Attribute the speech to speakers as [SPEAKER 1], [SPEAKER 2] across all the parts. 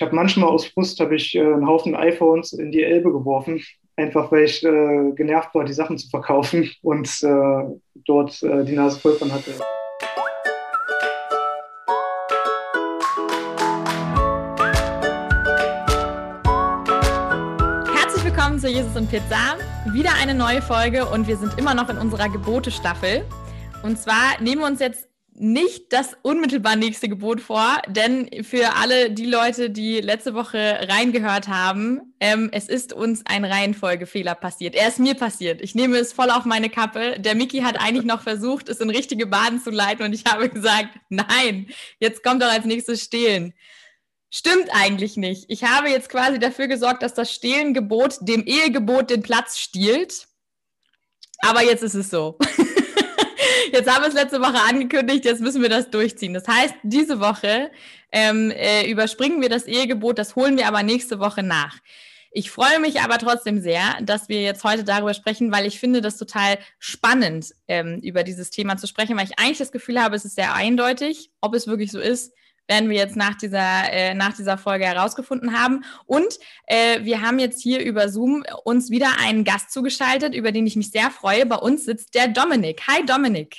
[SPEAKER 1] ich habe manchmal aus Frust habe ich äh, einen Haufen iPhones in die Elbe geworfen, einfach weil ich äh, genervt war, die Sachen zu verkaufen und äh, dort äh, die Nase voll von hatte.
[SPEAKER 2] Herzlich willkommen zu Jesus und Pizza. Wieder eine neue Folge und wir sind immer noch in unserer Gebote-Staffel. Und zwar nehmen wir uns jetzt nicht das unmittelbar nächste Gebot vor, denn für alle die Leute, die letzte Woche reingehört haben, ähm, es ist uns ein Reihenfolgefehler passiert. Er ist mir passiert. Ich nehme es voll auf meine Kappe. Der Miki hat eigentlich noch versucht, es in richtige Bahnen zu leiten und ich habe gesagt, nein, jetzt kommt doch als nächstes Stehlen. Stimmt eigentlich nicht. Ich habe jetzt quasi dafür gesorgt, dass das Stehlengebot dem Ehegebot den Platz stiehlt. Aber jetzt ist es so. Jetzt haben wir es letzte Woche angekündigt, jetzt müssen wir das durchziehen. Das heißt, diese Woche ähm, äh, überspringen wir das Ehegebot, das holen wir aber nächste Woche nach. Ich freue mich aber trotzdem sehr, dass wir jetzt heute darüber sprechen, weil ich finde das total spannend, ähm, über dieses Thema zu sprechen, weil ich eigentlich das Gefühl habe, es ist sehr eindeutig. Ob es wirklich so ist, werden wir jetzt nach dieser, äh, nach dieser Folge herausgefunden haben. Und äh, wir haben jetzt hier über Zoom uns wieder einen Gast zugeschaltet, über den ich mich sehr freue. Bei uns sitzt der Dominik. Hi Dominik.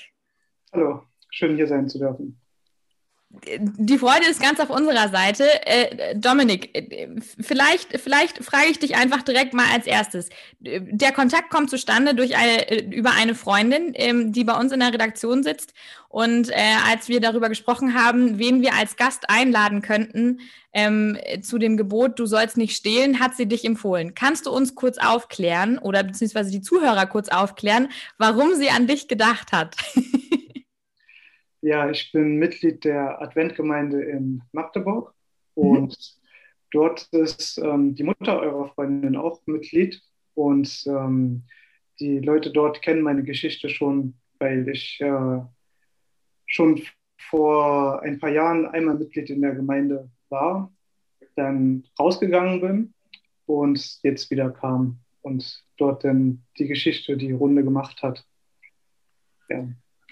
[SPEAKER 1] Hallo, schön hier sein zu dürfen.
[SPEAKER 2] Die Freude ist ganz auf unserer Seite. Äh, Dominik, äh, vielleicht, vielleicht frage ich dich einfach direkt mal als erstes. Der Kontakt kommt zustande durch eine, äh, über eine Freundin, ähm, die bei uns in der Redaktion sitzt. Und als wir darüber gesprochen haben, wen wir als Gast einladen könnten ähm, zu dem Gebot, du sollst nicht stehlen, hat sie dich empfohlen. Kannst du uns kurz aufklären oder beziehungsweise die Zuhörer kurz aufklären, warum sie an dich gedacht hat?
[SPEAKER 1] Ja, ich bin Mitglied der Adventgemeinde in Magdeburg mhm. und mhm. dort ist ähm, die Mutter eurer Freundin auch Mitglied und ähm, die Leute dort kennen meine Geschichte schon, weil ich äh, schon vor ein paar Jahren einmal Mitglied in der Gemeinde war, dann rausgegangen bin und jetzt wieder kam und dort dann die Geschichte die Runde gemacht hat.
[SPEAKER 3] Ja.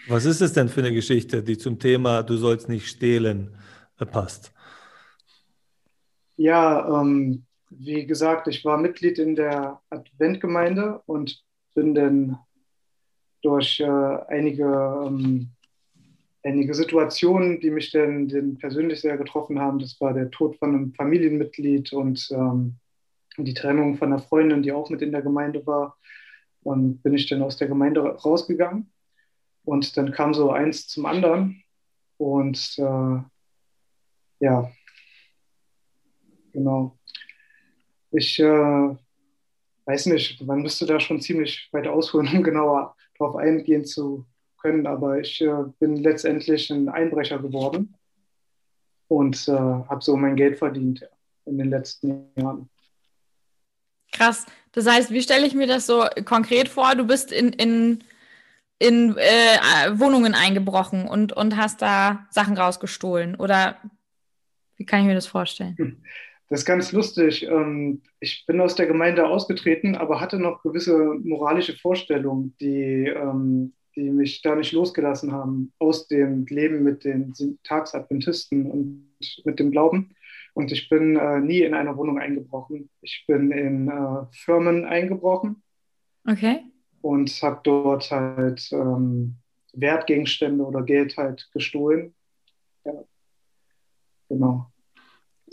[SPEAKER 3] Was ist es denn für eine Geschichte, die zum Thema Du sollst nicht stehlen äh, passt?
[SPEAKER 1] Ja, ähm, wie gesagt, ich war Mitglied in der Adventgemeinde und bin dann durch äh, einige, ähm, einige Situationen, die mich dann, dann, persönlich sehr getroffen haben, das war der Tod von einem Familienmitglied und ähm, die Trennung von einer Freundin, die auch mit in der Gemeinde war, und bin ich dann aus der Gemeinde rausgegangen und dann kam so eins zum anderen. Und äh, ja, genau. Ich äh, weiß nicht, man müsste da schon ziemlich weit ausholen, um genauer darauf eingehen zu können. Aber ich äh, bin letztendlich ein Einbrecher geworden und äh, habe so mein Geld verdient in den letzten Jahren.
[SPEAKER 2] Krass. Das heißt, wie stelle ich mir das so konkret vor? Du bist in, in in äh, Wohnungen eingebrochen und, und hast da Sachen rausgestohlen? Oder wie kann ich mir das vorstellen? Hm.
[SPEAKER 1] Das ist ganz lustig. Ähm, ich bin aus der Gemeinde ausgetreten, aber hatte noch gewisse moralische Vorstellungen, die, ähm, die mich da nicht losgelassen haben aus dem Leben mit den Tagsadventisten und mit dem Glauben. Und ich bin äh, nie in einer Wohnung eingebrochen. Ich bin in äh, Firmen eingebrochen.
[SPEAKER 2] Okay
[SPEAKER 1] und habe dort halt ähm, Wertgegenstände oder Geld halt gestohlen. Ja, genau.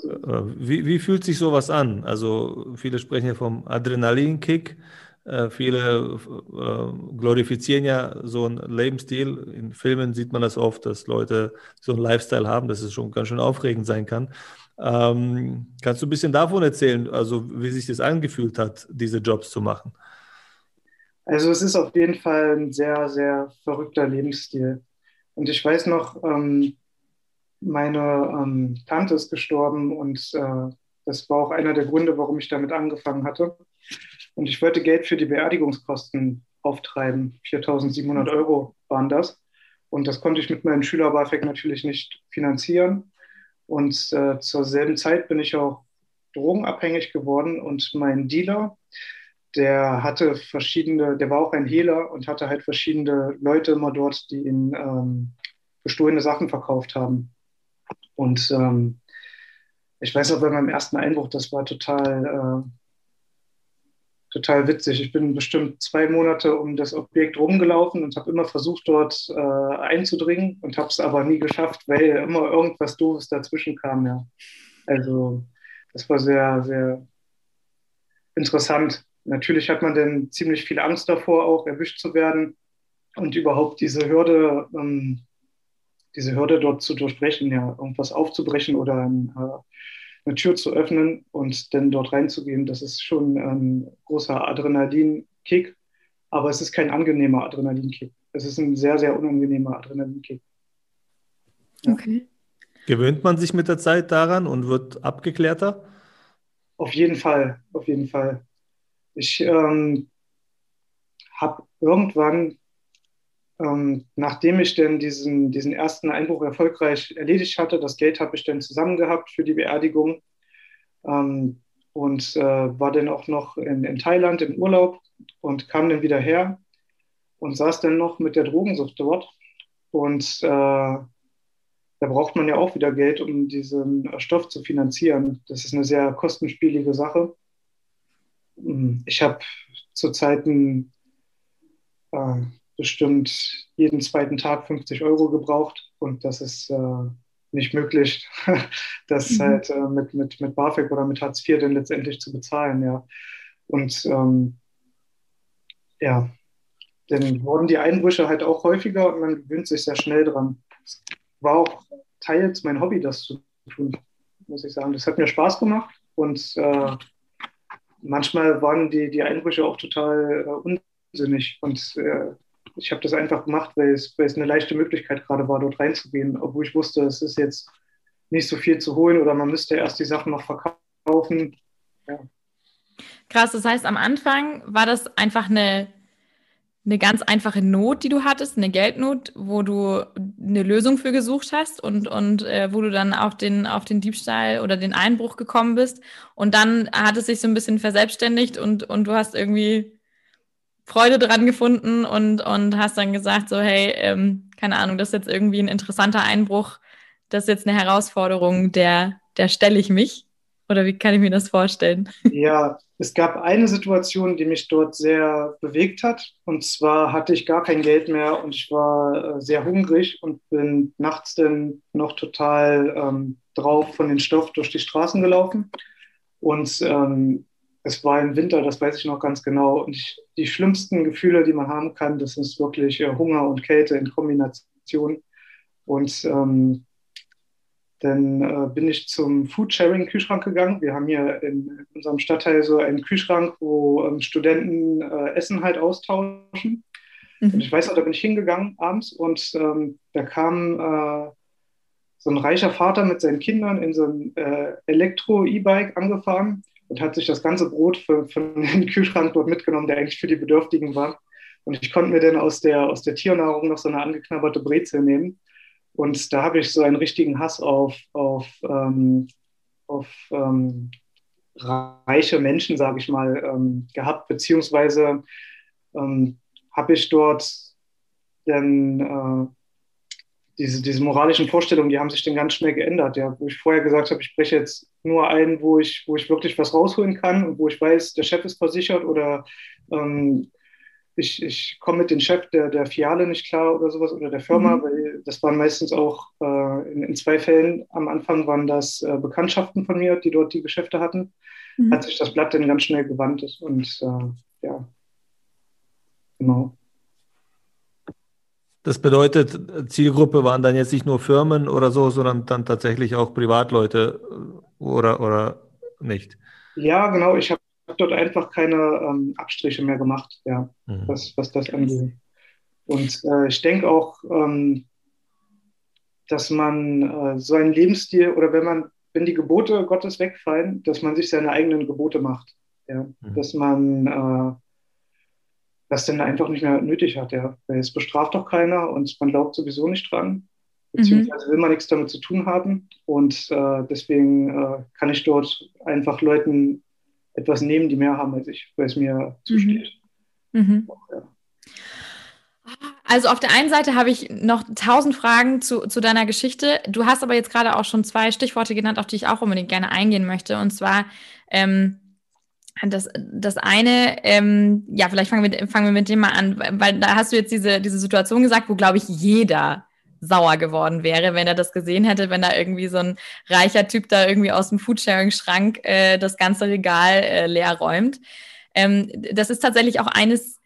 [SPEAKER 3] Äh, wie, wie fühlt sich sowas an? Also viele sprechen ja vom Adrenalinkick. Äh, viele äh, glorifizieren ja so einen Lebensstil. In Filmen sieht man das oft, dass Leute so einen Lifestyle haben, dass es schon ganz schön aufregend sein kann. Ähm, kannst du ein bisschen davon erzählen, also wie sich das angefühlt hat, diese Jobs zu machen?
[SPEAKER 1] Also es ist auf jeden Fall ein sehr, sehr verrückter Lebensstil. Und ich weiß noch, ähm, meine ähm, Tante ist gestorben und äh, das war auch einer der Gründe, warum ich damit angefangen hatte. Und ich wollte Geld für die Beerdigungskosten auftreiben. 4.700 Euro waren das. Und das konnte ich mit meinem Schüler-BAföG natürlich nicht finanzieren. Und äh, zur selben Zeit bin ich auch drogenabhängig geworden und mein Dealer, der hatte verschiedene, der war auch ein Hehler und hatte halt verschiedene Leute immer dort, die ihm ähm, gestohlene Sachen verkauft haben. Und ähm, ich weiß noch bei meinem ersten Einbruch, das war total, äh, total witzig. Ich bin bestimmt zwei Monate um das Objekt rumgelaufen und habe immer versucht, dort äh, einzudringen und habe es aber nie geschafft, weil immer irgendwas Doofes dazwischen kam. Ja. Also das war sehr, sehr interessant. Natürlich hat man dann ziemlich viel Angst davor, auch erwischt zu werden und überhaupt diese Hürde, ähm, diese Hürde dort zu durchbrechen, ja, irgendwas aufzubrechen oder ein, äh, eine Tür zu öffnen und dann dort reinzugehen, das ist schon ein großer Adrenalinkick, aber es ist kein angenehmer Adrenalinkick. Es ist ein sehr, sehr unangenehmer Adrenalinkick.
[SPEAKER 3] Ja. Okay. Gewöhnt man sich mit der Zeit daran und wird abgeklärter?
[SPEAKER 1] Auf jeden Fall, auf jeden Fall. Ich ähm, habe irgendwann, ähm, nachdem ich dann diesen, diesen ersten Einbruch erfolgreich erledigt hatte, das Geld habe ich dann zusammen gehabt für die Beerdigung ähm, und äh, war dann auch noch in, in Thailand im Urlaub und kam dann wieder her und saß dann noch mit der Drogensucht dort. Und äh, da braucht man ja auch wieder Geld, um diesen Stoff zu finanzieren. Das ist eine sehr kostenspielige Sache. Hm, ich habe zu Zeiten äh, bestimmt jeden zweiten Tag 50 Euro gebraucht und das ist äh, nicht möglich, das mhm. halt äh, mit, mit, mit BAföG oder mit Hartz IV dann letztendlich zu bezahlen, ja. Und ähm, ja, dann wurden die Einbrüche halt auch häufiger und man gewöhnt sich sehr schnell dran. Es war auch teils mein Hobby, das zu tun, muss ich sagen. Das hat mir Spaß gemacht und äh, manchmal waren die, die Einbrüche auch total äh, unsinnig. Und äh, ich habe das einfach gemacht, weil es, weil es eine leichte Möglichkeit gerade war, dort reinzugehen, obwohl ich wusste, es ist jetzt nicht so viel zu holen oder man müsste erst die Sachen noch verkaufen. Ja.
[SPEAKER 2] Krass, das heißt, am Anfang war das einfach eine eine ganz einfache Not, die du hattest, eine Geldnot, wo du eine Lösung für gesucht hast und, und äh, wo du dann auf den, auf den Diebstahl oder den Einbruch gekommen bist. Und dann hat es sich so ein bisschen verselbstständigt und, und du hast irgendwie Freude dran gefunden und, und hast dann gesagt, so, hey, ähm, keine Ahnung, das ist jetzt irgendwie ein interessanter Einbruch, das ist jetzt eine Herausforderung, der, der stelle ich mich. Oder wie kann ich mir das vorstellen?
[SPEAKER 1] Ja, es gab eine Situation, die mich dort sehr bewegt hat. Und zwar hatte ich gar kein Geld mehr und ich war äh, sehr hungrig und bin nachts dann noch total ähm, drauf von den Stoff durch die Straßen gelaufen. Und ähm, es war im Winter, das weiß ich noch ganz genau. Und ich, die schlimmsten Gefühle, die man haben kann, das ist wirklich äh, Hunger und Kälte in Kombination. Und ähm, dann äh, bin ich zum Foodsharing-Kühlschrank gegangen. Wir haben hier in unserem Stadtteil so einen Kühlschrank, wo ähm, Studenten äh, Essen halt austauschen. Mhm. Und ich weiß noch, da bin ich hingegangen abends und ähm, da kam äh, so ein reicher Vater mit seinen Kindern in so ein äh, Elektro-E-Bike angefahren und hat sich das ganze Brot für, für den Kühlschrank dort mitgenommen, der eigentlich für die Bedürftigen war. Und ich konnte mir dann aus der, aus der Tiernahrung noch so eine angeknabberte Brezel nehmen. Und da habe ich so einen richtigen Hass auf, auf, ähm, auf ähm, reiche Menschen, sage ich mal, ähm, gehabt, beziehungsweise ähm, habe ich dort dann äh, diese, diese moralischen Vorstellungen, die haben sich dann ganz schnell geändert. Ja, wo ich vorher gesagt habe, ich breche jetzt nur ein, wo ich, wo ich wirklich was rausholen kann und wo ich weiß, der Chef ist versichert oder ähm, ich, ich komme mit dem Chef der, der Filiale nicht klar oder sowas oder der Firma, mhm. weil das waren meistens auch äh, in, in, zwei Fällen am Anfang waren das äh, Bekanntschaften von mir, die dort die Geschäfte hatten, mhm. hat sich das Blatt dann ganz schnell gewandt und äh, ja, genau.
[SPEAKER 3] Das bedeutet, Zielgruppe waren dann jetzt nicht nur Firmen oder so, sondern dann tatsächlich auch Privatleute oder, oder nicht?
[SPEAKER 1] Ja, genau. Ich habe dort einfach keine ähm, Abstriche mehr gemacht, ja, mhm. was, was das angeht. Und äh, ich denke auch, ähm, dass man äh, so einen Lebensstil oder wenn man, wenn die Gebote Gottes wegfallen, dass man sich seine eigenen Gebote macht. Ja? Mhm. Dass man äh, das dann einfach nicht mehr nötig hat, ja. Weil es bestraft doch keiner und man glaubt sowieso nicht dran. Mhm. Beziehungsweise will man nichts damit zu tun haben. Und äh, deswegen äh, kann ich dort einfach Leuten etwas nehmen, die mehr haben als ich, weil es mir zusteht. Mhm. Mhm.
[SPEAKER 2] Ja. Also auf der einen Seite habe ich noch tausend Fragen zu, zu deiner Geschichte. Du hast aber jetzt gerade auch schon zwei Stichworte genannt, auf die ich auch unbedingt gerne eingehen möchte. Und zwar ähm, das, das eine, ähm, ja, vielleicht fangen wir, fangen wir mit dem mal an, weil da hast du jetzt diese, diese Situation gesagt, wo, glaube ich, jeder sauer geworden wäre, wenn er das gesehen hätte, wenn da irgendwie so ein reicher Typ da irgendwie aus dem Foodsharing-Schrank äh, das ganze Regal äh, leer räumt. Ähm, das ist tatsächlich auch eines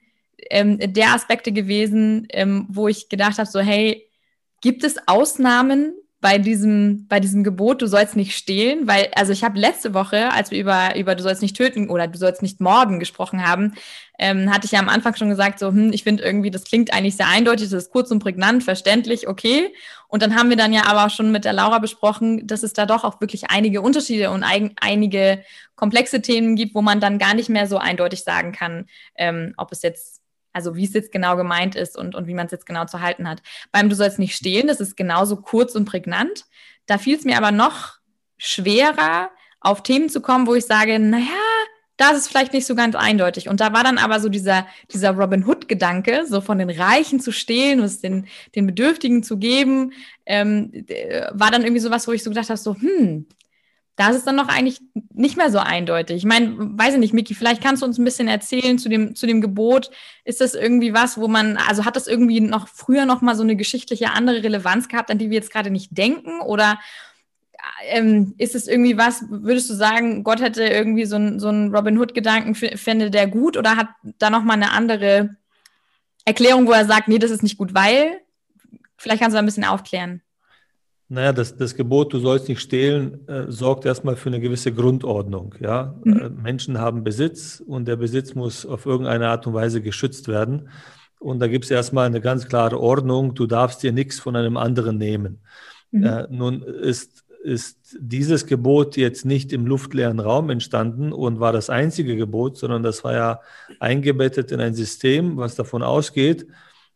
[SPEAKER 2] ähm, der Aspekte gewesen, ähm, wo ich gedacht habe, so hey, gibt es Ausnahmen bei diesem, bei diesem Gebot, du sollst nicht stehlen, weil, also ich habe letzte Woche, als wir über, über du sollst nicht töten oder du sollst nicht morden gesprochen haben, ähm, hatte ich ja am Anfang schon gesagt, so, hm, ich finde irgendwie, das klingt eigentlich sehr eindeutig, das ist kurz und prägnant, verständlich, okay. Und dann haben wir dann ja aber auch schon mit der Laura besprochen, dass es da doch auch wirklich einige Unterschiede und ein, einige komplexe Themen gibt, wo man dann gar nicht mehr so eindeutig sagen kann, ähm, ob es jetzt also wie es jetzt genau gemeint ist und, und wie man es jetzt genau zu halten hat. Beim Du sollst nicht stehlen, das ist genauso kurz und prägnant. Da fiel es mir aber noch schwerer, auf Themen zu kommen, wo ich sage, naja, da ist vielleicht nicht so ganz eindeutig. Und da war dann aber so dieser, dieser Robin Hood-Gedanke, so von den Reichen zu stehlen es den, den Bedürftigen zu geben, ähm, war dann irgendwie so was, wo ich so gedacht habe, so, hm, da ist es dann noch eigentlich nicht mehr so eindeutig. Ich meine, weiß ich nicht, Miki, vielleicht kannst du uns ein bisschen erzählen zu dem, zu dem Gebot. Ist das irgendwie was, wo man, also hat das irgendwie noch früher noch mal so eine geschichtliche andere Relevanz gehabt, an die wir jetzt gerade nicht denken? Oder ähm, ist es irgendwie was, würdest du sagen, Gott hätte irgendwie so einen so Robin Hood-Gedanken, fände der gut? Oder hat da noch mal eine andere Erklärung, wo er sagt, nee, das ist nicht gut, weil? Vielleicht kannst du da ein bisschen aufklären.
[SPEAKER 3] Naja, das, das Gebot, du sollst nicht stehlen, äh, sorgt erstmal für eine gewisse Grundordnung. Ja? Mhm. Äh, Menschen haben Besitz und der Besitz muss auf irgendeine Art und Weise geschützt werden. Und da gibt es erstmal eine ganz klare Ordnung, du darfst dir nichts von einem anderen nehmen. Mhm. Äh, nun ist, ist dieses Gebot jetzt nicht im luftleeren Raum entstanden und war das einzige Gebot, sondern das war ja eingebettet in ein System, was davon ausgeht,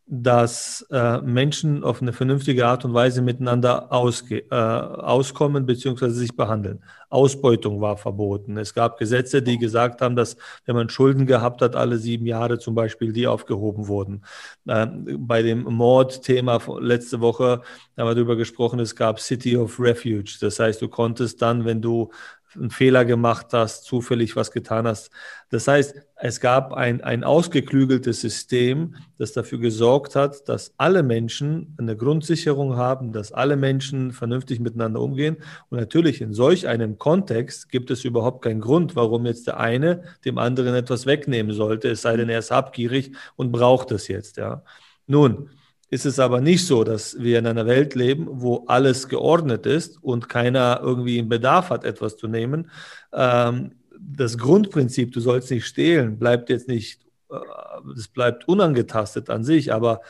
[SPEAKER 3] dass äh, Menschen auf eine vernünftige Art und Weise miteinander ausge äh, auskommen bzw. sich behandeln. Ausbeutung war verboten. Es gab Gesetze, die gesagt haben, dass wenn man Schulden gehabt hat, alle sieben Jahre zum Beispiel, die aufgehoben wurden. Äh, bei dem Mordthema letzte Woche haben wir darüber gesprochen, es gab City of Refuge. Das heißt, du konntest dann, wenn du einen Fehler gemacht hast, zufällig was getan hast. Das heißt, es gab ein, ein ausgeklügeltes System, das dafür gesorgt hat, dass alle Menschen eine Grundsicherung haben, dass alle Menschen vernünftig miteinander umgehen. Und natürlich in solch einem Kontext gibt es überhaupt keinen Grund, warum jetzt der eine dem anderen etwas wegnehmen sollte, es sei denn, er ist habgierig und braucht es jetzt. Ja. Nun, ist es aber nicht so, dass wir in einer Welt leben, wo alles geordnet ist und keiner irgendwie einen Bedarf hat, etwas zu nehmen. Ähm, das Grundprinzip, du sollst nicht stehlen, bleibt jetzt nicht, äh, bleibt unangetastet an sich, aber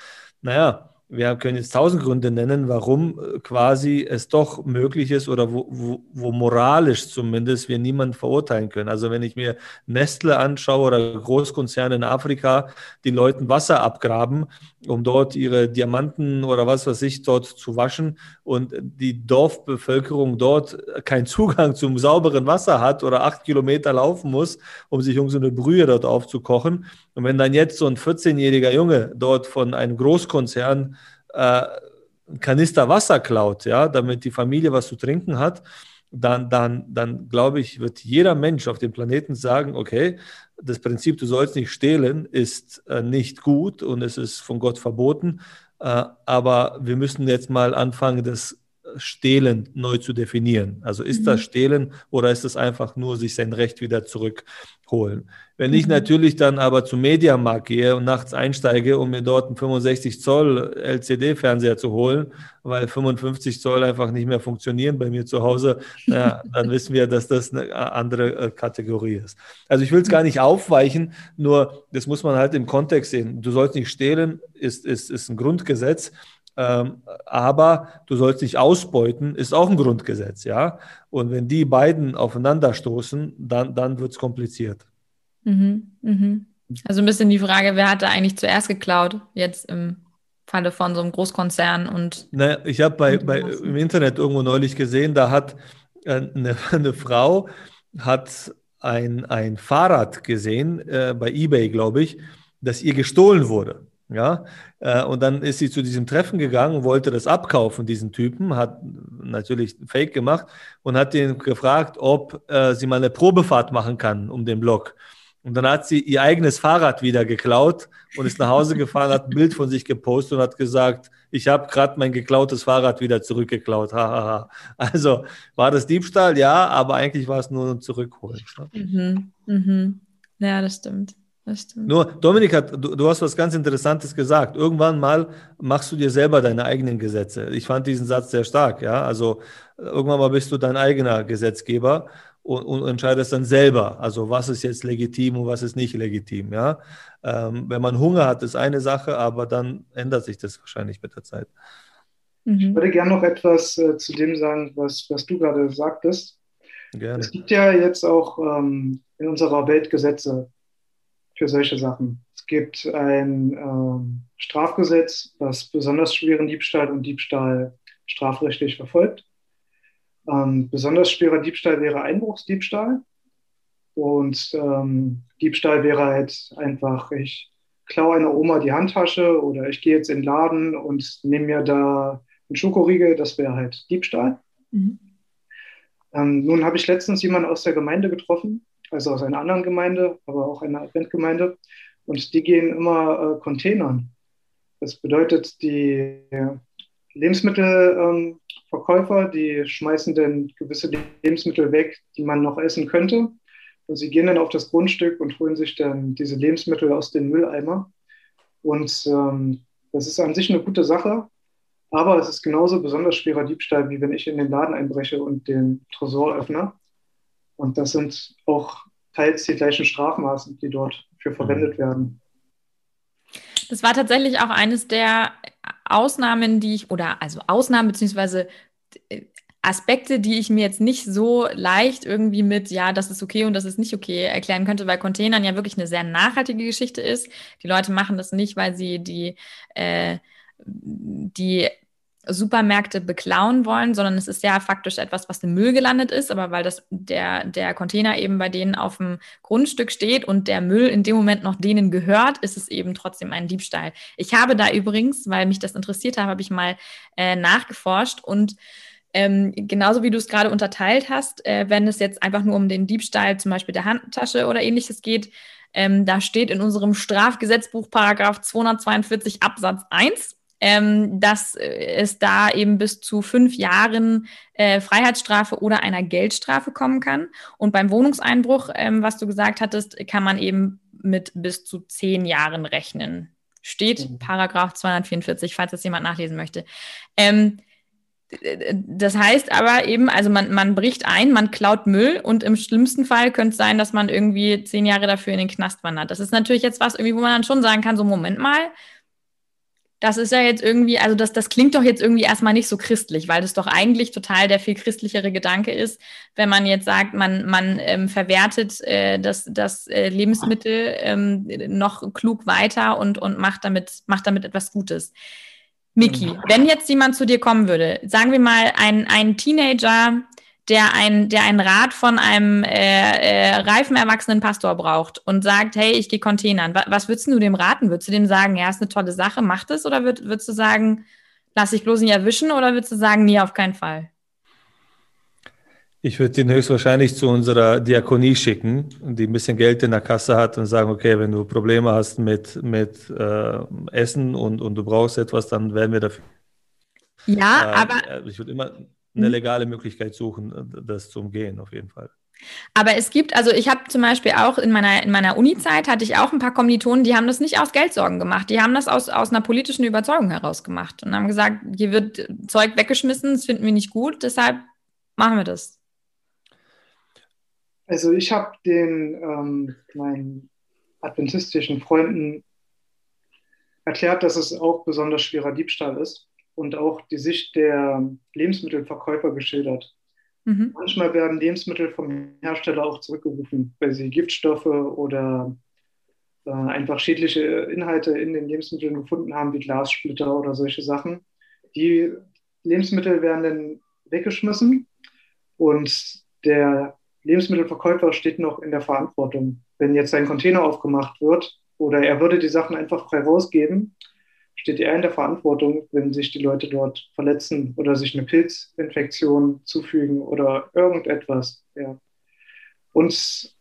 [SPEAKER 3] naja, wir können jetzt tausend Gründe nennen, warum äh, quasi es doch möglich ist oder wo, wo, wo, moralisch zumindest wir niemanden verurteilen können. Also wenn ich mir Nestle anschaue oder Großkonzerne in Afrika, die Leuten Wasser abgraben, um dort ihre Diamanten oder was weiß ich dort zu waschen und die Dorfbevölkerung dort keinen Zugang zum sauberen Wasser hat oder acht Kilometer laufen muss, um sich um so eine Brühe dort aufzukochen. Und wenn dann jetzt so ein 14-jähriger Junge dort von einem Großkonzern äh, ein Kanister Wasser klaut, ja, damit die Familie was zu trinken hat, dann, dann, dann glaube ich, wird jeder Mensch auf dem Planeten sagen, okay, das Prinzip, du sollst nicht stehlen, ist äh, nicht gut und es ist von Gott verboten. Äh, aber wir müssen jetzt mal anfangen, das Stehlen neu zu definieren. Also ist mhm. das Stehlen oder ist es einfach nur sich sein Recht wieder zurückholen? Wenn ich mhm. natürlich dann aber zum Mediamarkt gehe und nachts einsteige, um mir dort einen 65 Zoll LCD-Fernseher zu holen, weil 55 Zoll einfach nicht mehr funktionieren bei mir zu Hause, na, dann wissen wir, dass das eine andere äh, Kategorie ist. Also ich will es gar nicht aufweichen, nur das muss man halt im Kontext sehen. Du sollst nicht stehlen, ist, ist, ist ein Grundgesetz. Ähm, aber du sollst nicht ausbeuten, ist auch ein Grundgesetz, ja. Und wenn die beiden aufeinanderstoßen, dann, dann wird es kompliziert.
[SPEAKER 2] Mhm, mhm. Also ein bisschen die Frage, wer hat da eigentlich zuerst geklaut, jetzt im Falle von so einem Großkonzern und.
[SPEAKER 3] Naja, ich habe bei, bei, im Internet irgendwo neulich gesehen, da hat eine, äh, eine Frau hat ein, ein Fahrrad gesehen, äh, bei Ebay, glaube ich, das ihr gestohlen wurde. Ja, äh, und dann ist sie zu diesem Treffen gegangen, wollte das abkaufen, diesen Typen, hat natürlich Fake gemacht und hat ihn gefragt, ob äh, sie mal eine Probefahrt machen kann um den Block. Und dann hat sie ihr eigenes Fahrrad wieder geklaut und ist nach Hause gefahren, hat ein Bild von sich gepostet und hat gesagt, ich habe gerade mein geklautes Fahrrad wieder zurückgeklaut. also war das Diebstahl? Ja, aber eigentlich war es nur ein Zurückholen.
[SPEAKER 2] Mhm. Mhm. Ja, das stimmt. Das stimmt.
[SPEAKER 3] Nur, Dominik, hat, du, du, hast was ganz Interessantes gesagt. Irgendwann mal machst du dir selber deine eigenen Gesetze. Ich fand diesen Satz sehr stark. Ja? Also irgendwann mal bist du dein eigener Gesetzgeber und, und entscheidest dann selber, also was ist jetzt legitim und was ist nicht legitim. Ja? Ähm, wenn man Hunger hat, ist eine Sache, aber dann ändert sich das wahrscheinlich mit der Zeit.
[SPEAKER 1] Mhm. Ich würde gerne noch etwas äh, zu dem sagen, was, was du gerade sagtest. Gerne. Es gibt ja jetzt auch ähm, in unserer Welt Gesetze für solche Sachen. Es gibt ein ähm, Strafgesetz, das besonders schweren Diebstahl und Diebstahl strafrechtlich verfolgt. Ähm, besonders schwerer Diebstahl wäre Einbruchsdiebstahl. Und ähm, Diebstahl wäre halt einfach, ich klaue einer Oma die Handtasche oder ich gehe jetzt in den Laden und nehme mir da einen Schokoriegel, das wäre halt Diebstahl. Mhm. Ähm, nun habe ich letztens jemanden aus der Gemeinde getroffen, also aus einer anderen Gemeinde, aber auch einer Adventgemeinde, und die gehen immer äh, Containern. Das bedeutet, die Lebensmittel ähm, Verkäufer, die schmeißen dann gewisse Lebensmittel weg, die man noch essen könnte. Und sie gehen dann auf das Grundstück und holen sich dann diese Lebensmittel aus dem Mülleimer. Und ähm, das ist an sich eine gute Sache, aber es ist genauso besonders schwerer Diebstahl, wie wenn ich in den Laden einbreche und den Tresor öffne. Und das sind auch teils die gleichen Strafmaßen, die dort für verwendet werden.
[SPEAKER 2] Das war tatsächlich auch eines der Ausnahmen, die ich, oder also Ausnahmen beziehungsweise äh, Aspekte, die ich mir jetzt nicht so leicht irgendwie mit, ja, das ist okay und das ist nicht okay erklären könnte, weil Containern ja wirklich eine sehr nachhaltige Geschichte ist. Die Leute machen das nicht, weil sie die, äh, die Supermärkte beklauen wollen, sondern es ist ja faktisch etwas, was im Müll gelandet ist, aber weil das der, der Container eben bei denen auf dem Grundstück steht und der Müll in dem Moment noch denen gehört, ist es eben trotzdem ein Diebstahl. Ich habe da übrigens, weil mich das interessiert hat, habe ich mal äh, nachgeforscht und ähm, genauso wie du es gerade unterteilt hast, äh, wenn es jetzt einfach nur um den Diebstahl zum Beispiel der Handtasche oder ähnliches geht, ähm, da steht in unserem Strafgesetzbuch Paragraph 242 Absatz 1 ähm, dass äh, es da eben bis zu fünf Jahren äh, Freiheitsstrafe oder einer Geldstrafe kommen kann. Und beim Wohnungseinbruch, ähm, was du gesagt hattest, kann man eben mit bis zu zehn Jahren rechnen. Steht mhm. Paragraph 244, falls das jemand nachlesen möchte. Ähm, das heißt aber eben, also man, man bricht ein, man klaut Müll und im schlimmsten Fall könnte es sein, dass man irgendwie zehn Jahre dafür in den Knast wandert. Das ist natürlich jetzt was, irgendwie, wo man dann schon sagen kann, so Moment mal, das ist ja jetzt irgendwie, also das, das klingt doch jetzt irgendwie erstmal nicht so christlich, weil das doch eigentlich total der viel christlichere Gedanke ist, wenn man jetzt sagt, man, man ähm, verwertet äh, das, das äh, Lebensmittel ähm, noch klug weiter und, und macht, damit, macht damit etwas Gutes. Miki, wenn jetzt jemand zu dir kommen würde, sagen wir mal ein, ein Teenager, der ein, der einen Rat von einem äh, äh, reifen erwachsenen Pastor braucht und sagt, hey, ich gehe Containern. Was, was würdest du dem raten? Würdest du dem sagen, ja, ist eine tolle Sache, mach das? Oder würd, würdest du sagen, lass dich bloß nicht erwischen? Oder würdest du sagen, nee, auf keinen Fall?
[SPEAKER 3] Ich würde ihn höchstwahrscheinlich zu unserer Diakonie schicken, die ein bisschen Geld in der Kasse hat und sagen, okay, wenn du Probleme hast mit, mit äh, Essen und, und du brauchst etwas, dann werden wir dafür.
[SPEAKER 2] Ja, äh, aber.
[SPEAKER 3] Ich würde immer eine mhm. legale Möglichkeit suchen, äh, das zu umgehen, auf jeden Fall.
[SPEAKER 2] Aber es gibt, also ich habe zum Beispiel auch in meiner, in meiner Uni-Zeit hatte ich auch ein paar Kommilitonen, die haben das nicht aus Geldsorgen gemacht, die haben das aus, aus einer politischen Überzeugung heraus gemacht und haben gesagt, hier wird Zeug weggeschmissen, das finden wir nicht gut, deshalb machen wir das.
[SPEAKER 1] Also ich habe den ähm, meinen adventistischen Freunden erklärt, dass es auch besonders schwerer Diebstahl ist und auch die Sicht der Lebensmittelverkäufer geschildert. Mhm. Manchmal werden Lebensmittel vom Hersteller auch zurückgerufen, weil sie Giftstoffe oder äh, einfach schädliche Inhalte in den Lebensmitteln gefunden haben, wie Glassplitter oder solche Sachen. Die Lebensmittel werden dann weggeschmissen und der Lebensmittelverkäufer steht noch in der Verantwortung. Wenn jetzt ein Container aufgemacht wird oder er würde die Sachen einfach frei rausgeben, steht er in der Verantwortung, wenn sich die Leute dort verletzen oder sich eine Pilzinfektion zufügen oder irgendetwas. Ja. Und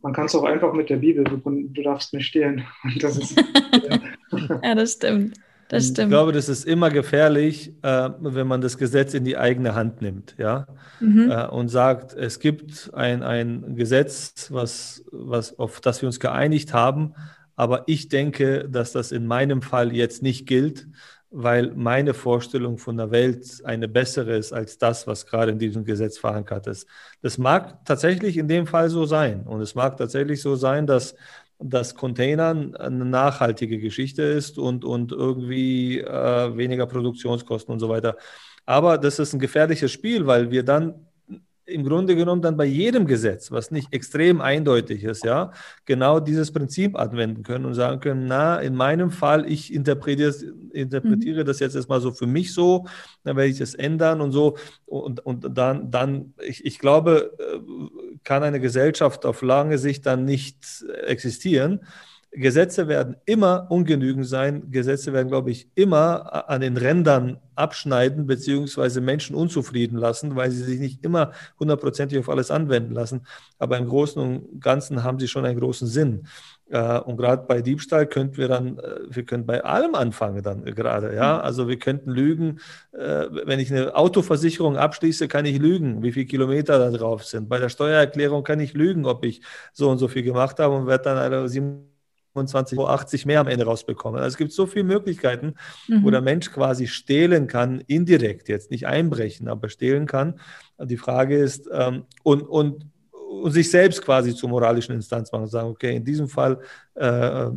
[SPEAKER 1] man kann es auch einfach mit der Bibel begründen, du darfst nicht stehlen.
[SPEAKER 2] Das ist, ja. ja, das stimmt. Das
[SPEAKER 3] stimmt. Ich glaube, das ist immer gefährlich, äh, wenn man das Gesetz in die eigene Hand nimmt, ja, mhm. äh, und sagt, es gibt ein, ein Gesetz, was, was, auf das wir uns geeinigt haben, aber ich denke, dass das in meinem Fall jetzt nicht gilt, weil meine Vorstellung von der Welt eine bessere ist als das, was gerade in diesem Gesetz verankert ist. Das mag tatsächlich in dem Fall so sein. Und es mag tatsächlich so sein, dass dass Containern eine nachhaltige Geschichte ist und, und irgendwie äh, weniger Produktionskosten und so weiter. Aber das ist ein gefährliches Spiel, weil wir dann im Grunde genommen dann bei jedem Gesetz, was nicht extrem eindeutig ist, ja, genau dieses Prinzip anwenden können und sagen können, na, in meinem Fall, ich interpretiere, interpretiere mhm. das jetzt erstmal so für mich so, dann werde ich das ändern und so. Und, und dann, dann ich, ich glaube, äh, kann eine Gesellschaft auf lange Sicht dann nicht existieren. Gesetze werden immer ungenügend sein. Gesetze werden, glaube ich, immer an den Rändern abschneiden beziehungsweise Menschen unzufrieden lassen, weil sie sich nicht immer hundertprozentig auf alles anwenden lassen. Aber im Großen und Ganzen haben sie schon einen großen Sinn. Äh, und gerade bei Diebstahl könnten wir dann, äh, wir können bei allem anfangen dann gerade, ja. Mhm. Also wir könnten lügen, äh, wenn ich eine Autoversicherung abschließe, kann ich lügen, wie viele Kilometer da drauf sind. Bei der Steuererklärung kann ich lügen, ob ich so und so viel gemacht habe und werde dann eine 25 Euro 80 mehr am Ende rausbekommen. Also es gibt so viele Möglichkeiten, mhm. wo der Mensch quasi stehlen kann, indirekt jetzt, nicht einbrechen, aber stehlen kann. Die Frage ist, ähm, und, und, und sich selbst quasi zur moralischen Instanz machen und sagen, okay, in diesem Fall äh,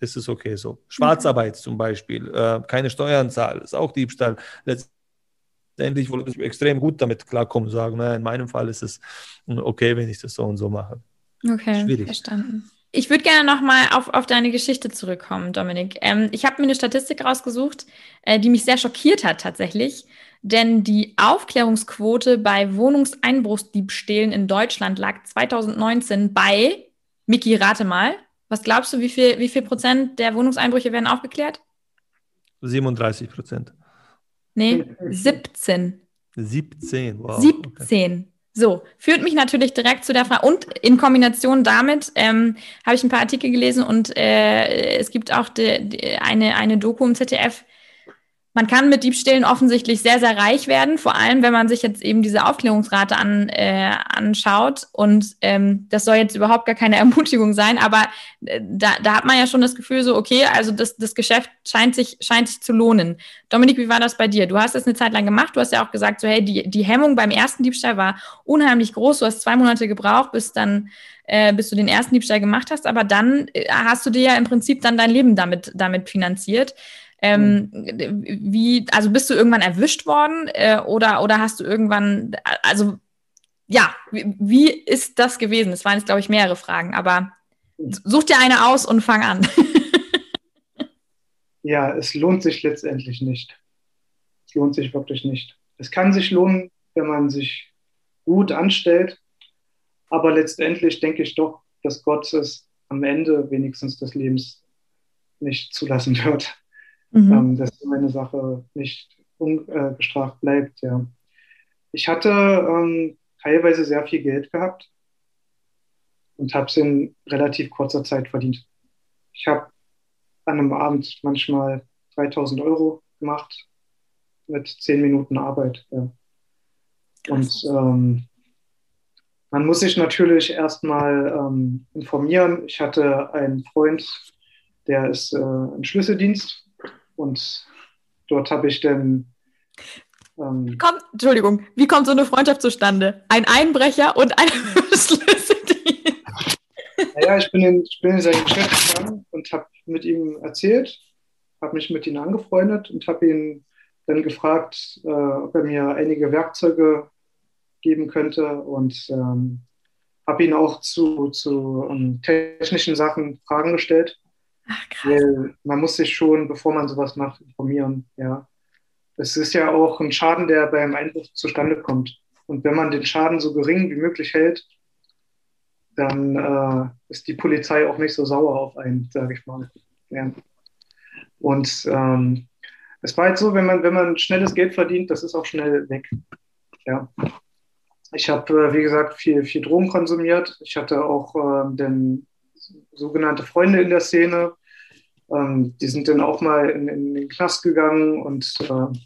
[SPEAKER 3] ist es okay so. Schwarzarbeit zum Beispiel, äh, keine Steuern zahlen, ist auch Diebstahl. Letztendlich wollte ich extrem gut damit klarkommen und sagen, naja, in meinem Fall ist es okay, wenn ich das so und so mache.
[SPEAKER 2] Okay, Schwierig. verstanden. Ich würde gerne nochmal auf, auf deine Geschichte zurückkommen, Dominik. Ähm, ich habe mir eine Statistik rausgesucht, äh, die mich sehr schockiert hat tatsächlich. Denn die Aufklärungsquote bei Wohnungseinbruchsdiebstählen in Deutschland lag 2019 bei, Miki, rate mal, was glaubst du, wie viel, wie viel Prozent der Wohnungseinbrüche werden aufgeklärt?
[SPEAKER 3] 37 Prozent.
[SPEAKER 2] Nee, 17.
[SPEAKER 3] 17,
[SPEAKER 2] wow. 17. Okay. So, führt mich natürlich direkt zu der Frage. Und in Kombination damit ähm, habe ich ein paar Artikel gelesen und äh, es gibt auch de, de, eine, eine Doku im ZDF, man kann mit Diebstählen offensichtlich sehr, sehr reich werden, vor allem wenn man sich jetzt eben diese Aufklärungsrate an, äh, anschaut. Und ähm, das soll jetzt überhaupt gar keine Ermutigung sein, aber äh, da, da hat man ja schon das Gefühl so, okay, also das, das Geschäft scheint sich, scheint sich zu lohnen. Dominik, wie war das bei dir? Du hast das eine Zeit lang gemacht, du hast ja auch gesagt, so hey, die, die Hemmung beim ersten Diebstahl war unheimlich groß, du hast zwei Monate gebraucht, bis dann äh, bis du den ersten Diebstahl gemacht hast, aber dann äh, hast du dir ja im Prinzip dann dein Leben damit, damit finanziert. Ähm, wie, also bist du irgendwann erwischt worden äh, oder, oder hast du irgendwann, also ja, wie, wie ist das gewesen? Das waren jetzt, glaube ich, mehrere Fragen, aber such dir eine aus und fang an.
[SPEAKER 1] ja, es lohnt sich letztendlich nicht. Es lohnt sich wirklich nicht. Es kann sich lohnen, wenn man sich gut anstellt, aber letztendlich denke ich doch, dass Gott es am Ende wenigstens des Lebens nicht zulassen wird mhm. ähm, dass so eine Sache nicht ungestraft bleibt. Ja. Ich hatte ähm, teilweise sehr viel Geld gehabt und habe es in relativ kurzer Zeit verdient. Ich habe an einem Abend manchmal 3000 Euro gemacht mit zehn Minuten Arbeit. Ja. Und ähm, man muss sich natürlich erstmal ähm, informieren. Ich hatte einen Freund, der ist äh, im Schlüsseldienst und dort habe ich dann.
[SPEAKER 2] Ähm, Komm, Entschuldigung, wie kommt so eine Freundschaft zustande? Ein Einbrecher und ein Schlüsseldienst.
[SPEAKER 1] Naja, ich bin in, ich bin in sein Geschäft gegangen und habe mit ihm erzählt, habe mich mit ihm angefreundet und habe ihn dann gefragt, äh, ob er mir einige Werkzeuge geben könnte und ähm, habe ihn auch zu, zu um, technischen Sachen Fragen gestellt. Ach, krass. Man muss sich schon, bevor man sowas macht, informieren. Ja. Es ist ja auch ein Schaden, der beim Einbruch zustande kommt. Und wenn man den Schaden so gering wie möglich hält, dann äh, ist die Polizei auch nicht so sauer auf einen, sage ich mal. Ja. Und ähm, es war halt so, wenn man, wenn man schnelles Geld verdient, das ist auch schnell weg. Ja. Ich habe, äh, wie gesagt, viel, viel Drogen konsumiert. Ich hatte auch äh, den, sogenannte Freunde in der Szene. Ähm, die sind dann auch mal in, in den Knast gegangen und äh,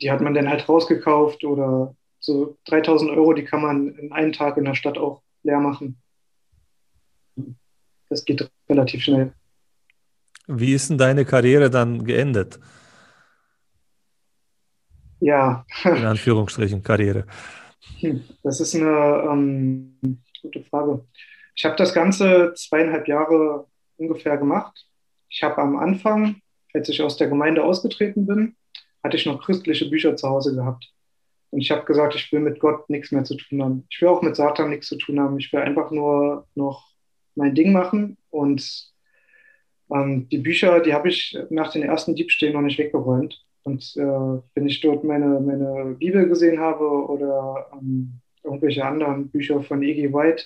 [SPEAKER 1] die hat man dann halt rausgekauft oder so 3000 Euro, die kann man in einem Tag in der Stadt auch leer machen. Das geht relativ schnell.
[SPEAKER 3] Wie ist denn deine Karriere dann geendet?
[SPEAKER 1] Ja.
[SPEAKER 3] In Anführungsstrichen Karriere.
[SPEAKER 1] Hm, das ist eine ähm, gute Frage. Ich habe das Ganze zweieinhalb Jahre ungefähr gemacht. Ich habe am Anfang, als ich aus der Gemeinde ausgetreten bin, hatte ich noch christliche Bücher zu Hause gehabt. Und ich habe gesagt, ich will mit Gott nichts mehr zu tun haben. Ich will auch mit Satan nichts zu tun haben. Ich will einfach nur noch mein Ding machen. Und ähm, die Bücher, die habe ich nach den ersten Diebstählen noch nicht weggeräumt. Und äh, wenn ich dort meine, meine Bibel gesehen habe oder ähm, irgendwelche anderen Bücher von E.G. White,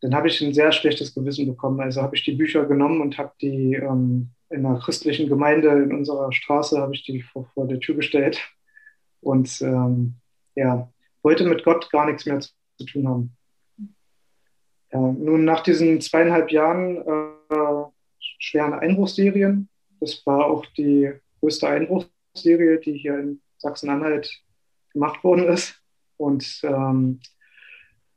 [SPEAKER 1] dann habe ich ein sehr schlechtes Gewissen bekommen. Also habe ich die Bücher genommen und habe die ähm, in einer christlichen Gemeinde in unserer Straße, habe ich die vor, vor der Tür gestellt und ähm, ja, wollte mit Gott gar nichts mehr zu, zu tun haben. Ja, nun nach diesen zweieinhalb Jahren äh, schweren Einbruchsserien, das war auch die größte Einbruchsserie, die hier in Sachsen-Anhalt gemacht worden ist. Und ähm,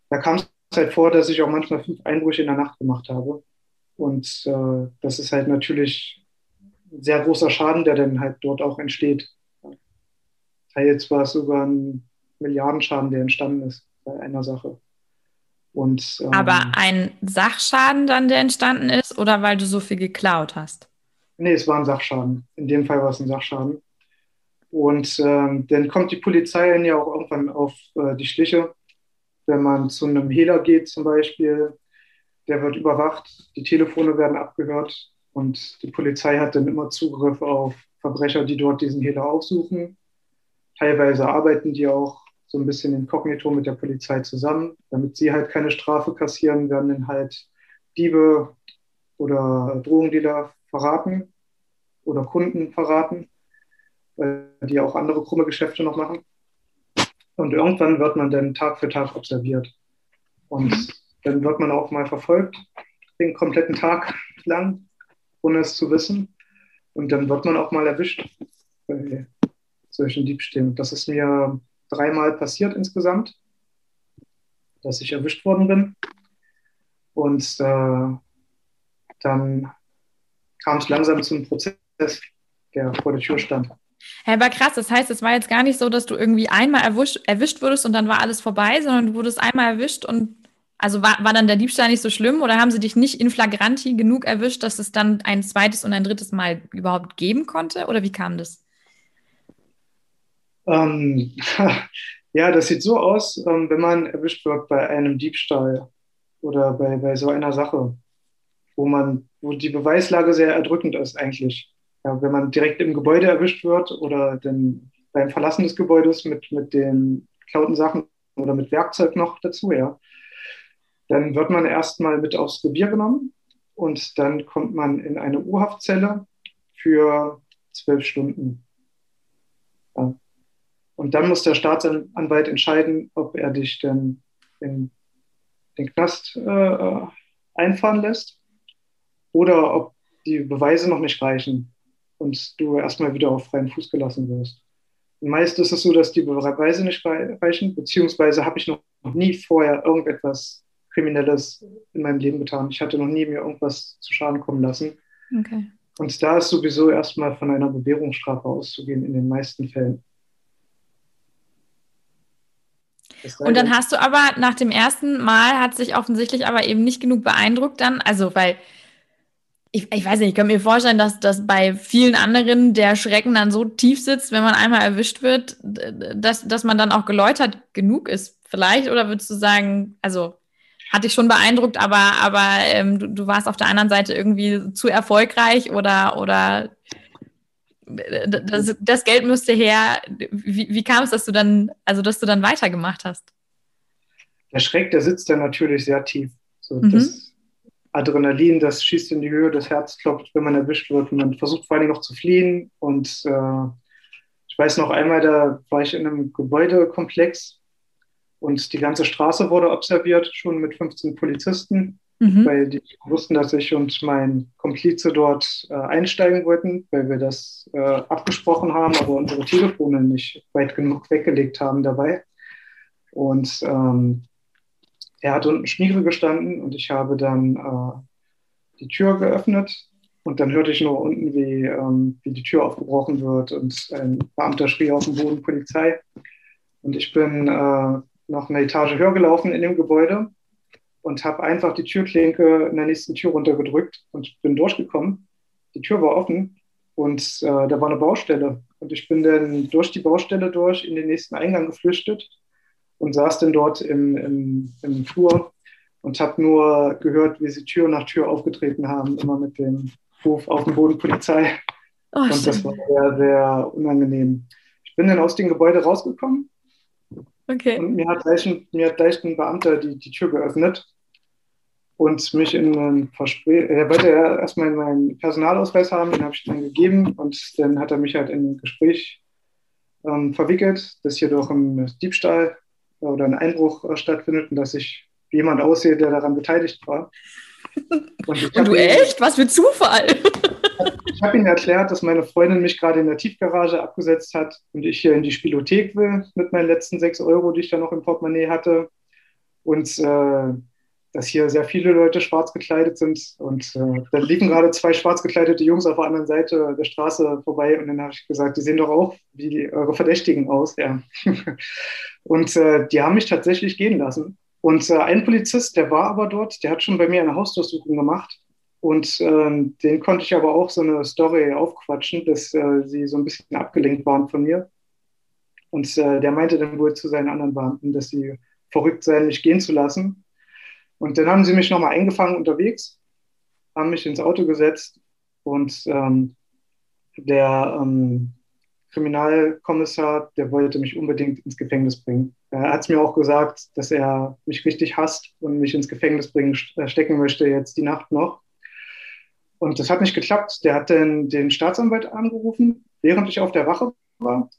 [SPEAKER 1] da kam es halt vor, dass ich auch manchmal fünf Einbrüche in der Nacht gemacht habe. Und äh, das ist halt natürlich ein sehr großer Schaden, der dann halt dort auch entsteht. Teils war es sogar ein Milliardenschaden, der entstanden ist bei einer Sache.
[SPEAKER 2] Und, ähm, Aber ein Sachschaden dann, der entstanden ist, oder weil du so viel geklaut hast?
[SPEAKER 1] Nee, es war ein Sachschaden. In dem Fall war es ein Sachschaden. Und ähm, dann kommt die Polizei ja auch irgendwann auf äh, die Schliche. Wenn man zu einem Hehler geht zum Beispiel, der wird überwacht, die Telefone werden abgehört und die Polizei hat dann immer Zugriff auf Verbrecher, die dort diesen Hehler aufsuchen. Teilweise arbeiten die auch so ein bisschen inkognito mit der Polizei zusammen. Damit sie halt keine Strafe kassieren, werden dann halt Diebe oder Drogendealer verraten oder Kunden verraten, die auch andere krumme Geschäfte noch machen. Und irgendwann wird man dann Tag für Tag observiert. Und dann wird man auch mal verfolgt, den kompletten Tag lang, ohne es zu wissen. Und dann wird man auch mal erwischt bei solchen Diebstählen. Das ist mir dreimal passiert insgesamt, dass ich erwischt worden bin. Und äh, dann kam es langsam zum Prozess, der vor der Tür stand.
[SPEAKER 2] Hey, aber krass, das heißt, es war jetzt gar nicht so, dass du irgendwie einmal erwischt, erwischt wurdest und dann war alles vorbei, sondern du wurdest einmal erwischt und also war, war dann der Diebstahl nicht so schlimm oder haben sie dich nicht in flagranti genug erwischt, dass es dann ein zweites und ein drittes Mal überhaupt geben konnte? Oder wie kam das?
[SPEAKER 1] Ähm, ja, das sieht so aus, ähm, wenn man erwischt wird bei einem Diebstahl oder bei, bei so einer Sache, wo man, wo die Beweislage sehr erdrückend ist eigentlich. Ja, wenn man direkt im Gebäude erwischt wird oder dann beim Verlassen des Gebäudes mit, mit den geklauten Sachen oder mit Werkzeug noch dazu, ja, dann wird man erstmal mit aufs Revier genommen und dann kommt man in eine Urhaftzelle für zwölf Stunden. Ja. Und dann muss der Staatsanwalt entscheiden, ob er dich denn in den Knast äh, einfahren lässt oder ob die Beweise noch nicht reichen und du erstmal wieder auf freien Fuß gelassen wirst. Meist ist es so, dass die Beweise nicht reichen, beziehungsweise habe ich noch nie vorher irgendetwas Kriminelles in meinem Leben getan. Ich hatte noch nie mir irgendwas zu Schaden kommen lassen. Okay. Und da ist sowieso erstmal von einer Bewährungsstrafe auszugehen in den meisten Fällen.
[SPEAKER 2] Und dann hast du aber nach dem ersten Mal hat sich offensichtlich aber eben nicht genug beeindruckt dann, also weil ich, ich weiß nicht, ich kann mir vorstellen, dass, dass bei vielen anderen der Schrecken dann so tief sitzt, wenn man einmal erwischt wird, dass, dass man dann auch geläutert genug ist, vielleicht? Oder würdest du sagen, also hat dich schon beeindruckt, aber, aber ähm, du, du warst auf der anderen Seite irgendwie zu erfolgreich oder, oder das, das Geld müsste her. Wie, wie kam es, dass du dann, also dass du dann weitergemacht hast?
[SPEAKER 1] der Schreck, der sitzt dann natürlich sehr tief. So, mhm. Das Adrenalin, das schießt in die Höhe, das Herz klopft, wenn man erwischt wird. Und man versucht vor allem noch zu fliehen. Und äh, ich weiß noch einmal, da war ich in einem Gebäudekomplex und die ganze Straße wurde observiert, schon mit 15 Polizisten, mhm. weil die wussten, dass ich und mein Komplize dort äh, einsteigen wollten, weil wir das äh, abgesprochen haben, aber unsere Telefone nicht weit genug weggelegt haben dabei. Und ähm, er hat unten Spiegel gestanden und ich habe dann äh, die Tür geöffnet und dann hörte ich nur unten, wie, ähm, wie die Tür aufgebrochen wird und ein Beamter schrie auf dem Boden Polizei. Und ich bin äh, noch eine Etage höher gelaufen in dem Gebäude und habe einfach die Türklinke in der nächsten Tür runtergedrückt und bin durchgekommen. Die Tür war offen und äh, da war eine Baustelle. Und ich bin dann durch die Baustelle durch in den nächsten Eingang geflüchtet und saß dann dort im, im, im Flur und habe nur gehört, wie sie Tür nach Tür aufgetreten haben, immer mit dem Ruf auf den Boden Polizei. Oh, und das war sehr, sehr unangenehm. Ich bin dann aus dem Gebäude rausgekommen Okay. Und mir hat gleich ein, mir hat gleich ein Beamter die, die Tür geöffnet und mich in ein Verspräch. Er wollte ja erstmal meinen Personalausweis haben, den habe ich dann gegeben und dann hat er mich halt in ein Gespräch ähm, verwickelt, dass hier doch ein Diebstahl oder ein Einbruch äh, stattfindet und dass ich jemand aussehe, der daran beteiligt war.
[SPEAKER 2] Und, und du echt? Was für Zufall!
[SPEAKER 1] Ich habe ihm erklärt, dass meine Freundin mich gerade in der Tiefgarage abgesetzt hat und ich hier in die Spielothek will mit meinen letzten sechs Euro, die ich da noch im Portemonnaie hatte. Und äh, dass hier sehr viele Leute schwarz gekleidet sind. Und äh, da liefen gerade zwei schwarz gekleidete Jungs auf der anderen Seite der Straße vorbei. Und dann habe ich gesagt, die sehen doch auch wie eure Verdächtigen aus. Ja. und äh, die haben mich tatsächlich gehen lassen. Und äh, ein Polizist, der war aber dort, der hat schon bei mir eine Hausdurchsuchung gemacht. Und ähm, den konnte ich aber auch so eine Story aufquatschen, dass äh, sie so ein bisschen abgelenkt waren von mir. Und äh, der meinte dann wohl zu seinen anderen Beamten, dass sie verrückt seien, mich gehen zu lassen. Und dann haben sie mich nochmal eingefangen unterwegs, haben mich ins Auto gesetzt und ähm, der ähm, Kriminalkommissar, der wollte mich unbedingt ins Gefängnis bringen. Er hat es mir auch gesagt, dass er mich richtig hasst und mich ins Gefängnis bringen, äh, stecken möchte, jetzt die Nacht noch. Und das hat nicht geklappt. Der hat dann den Staatsanwalt angerufen, während ich auf der Wache war.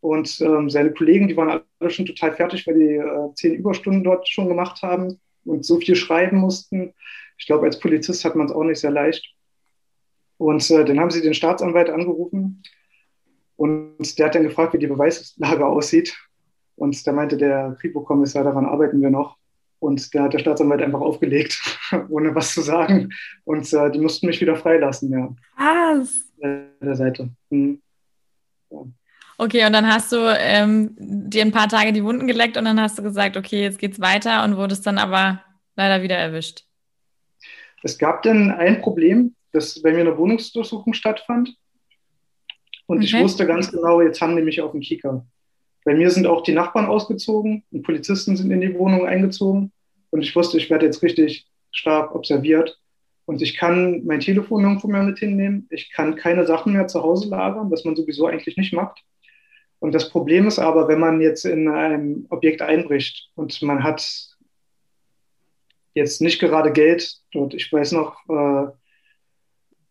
[SPEAKER 1] Und ähm, seine Kollegen, die waren alle schon total fertig, weil die äh, zehn Überstunden dort schon gemacht haben und so viel schreiben mussten. Ich glaube, als Polizist hat man es auch nicht sehr leicht. Und äh, dann haben sie den Staatsanwalt angerufen und der hat dann gefragt, wie die Beweislage aussieht. Und da meinte der Kripo-Kommissar, daran arbeiten wir noch. Und da hat der Staatsanwalt einfach aufgelegt, ohne was zu sagen. Und äh, die mussten mich wieder freilassen, ja. Was? Der Seite. Mhm.
[SPEAKER 2] Ja. Okay, und dann hast du ähm, dir ein paar Tage die Wunden geleckt und dann hast du gesagt, okay, jetzt geht's weiter und wurdest dann aber leider wieder erwischt.
[SPEAKER 1] Es gab dann ein Problem, dass bei mir eine Wohnungsdurchsuchung stattfand. Und okay. ich wusste ganz genau, jetzt haben die mich auf den Kicker. Bei mir sind auch die Nachbarn ausgezogen und Polizisten sind in die Wohnung eingezogen. Und ich wusste, ich werde jetzt richtig stark observiert. Und ich kann mein Telefon irgendwo mehr mit hinnehmen. Ich kann keine Sachen mehr zu Hause lagern, was man sowieso eigentlich nicht macht. Und das Problem ist aber, wenn man jetzt in ein Objekt einbricht und man hat jetzt nicht gerade Geld dort, ich weiß noch, äh,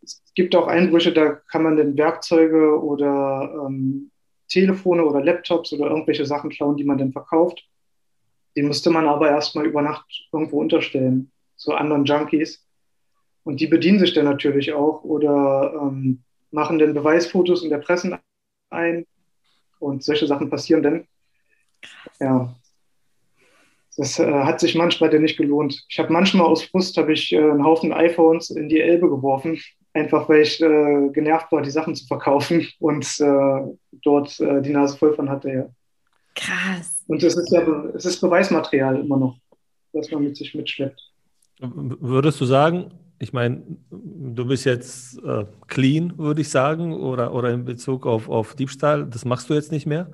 [SPEAKER 1] es gibt auch Einbrüche, da kann man dann Werkzeuge oder ähm, Telefone oder Laptops oder irgendwelche Sachen klauen, die man dann verkauft. Die musste man aber erstmal über Nacht irgendwo unterstellen, zu anderen Junkies. Und die bedienen sich dann natürlich auch oder ähm, machen dann Beweisfotos in der Presse ein. Und solche Sachen passieren dann. Ja, das äh, hat sich manchmal dann nicht gelohnt. Ich habe manchmal aus Frust habe ich äh, einen Haufen iPhones in die Elbe geworfen, einfach weil ich äh, genervt war, die Sachen zu verkaufen und äh, dort äh, die Nase voll von hatte. Ja.
[SPEAKER 2] Krass.
[SPEAKER 1] Und es ist ja es ist Beweismaterial immer noch, was man mit sich mitschleppt.
[SPEAKER 3] Würdest du sagen, ich meine, du bist jetzt äh, clean, würde ich sagen, oder, oder in Bezug auf, auf Diebstahl, das machst du jetzt nicht mehr.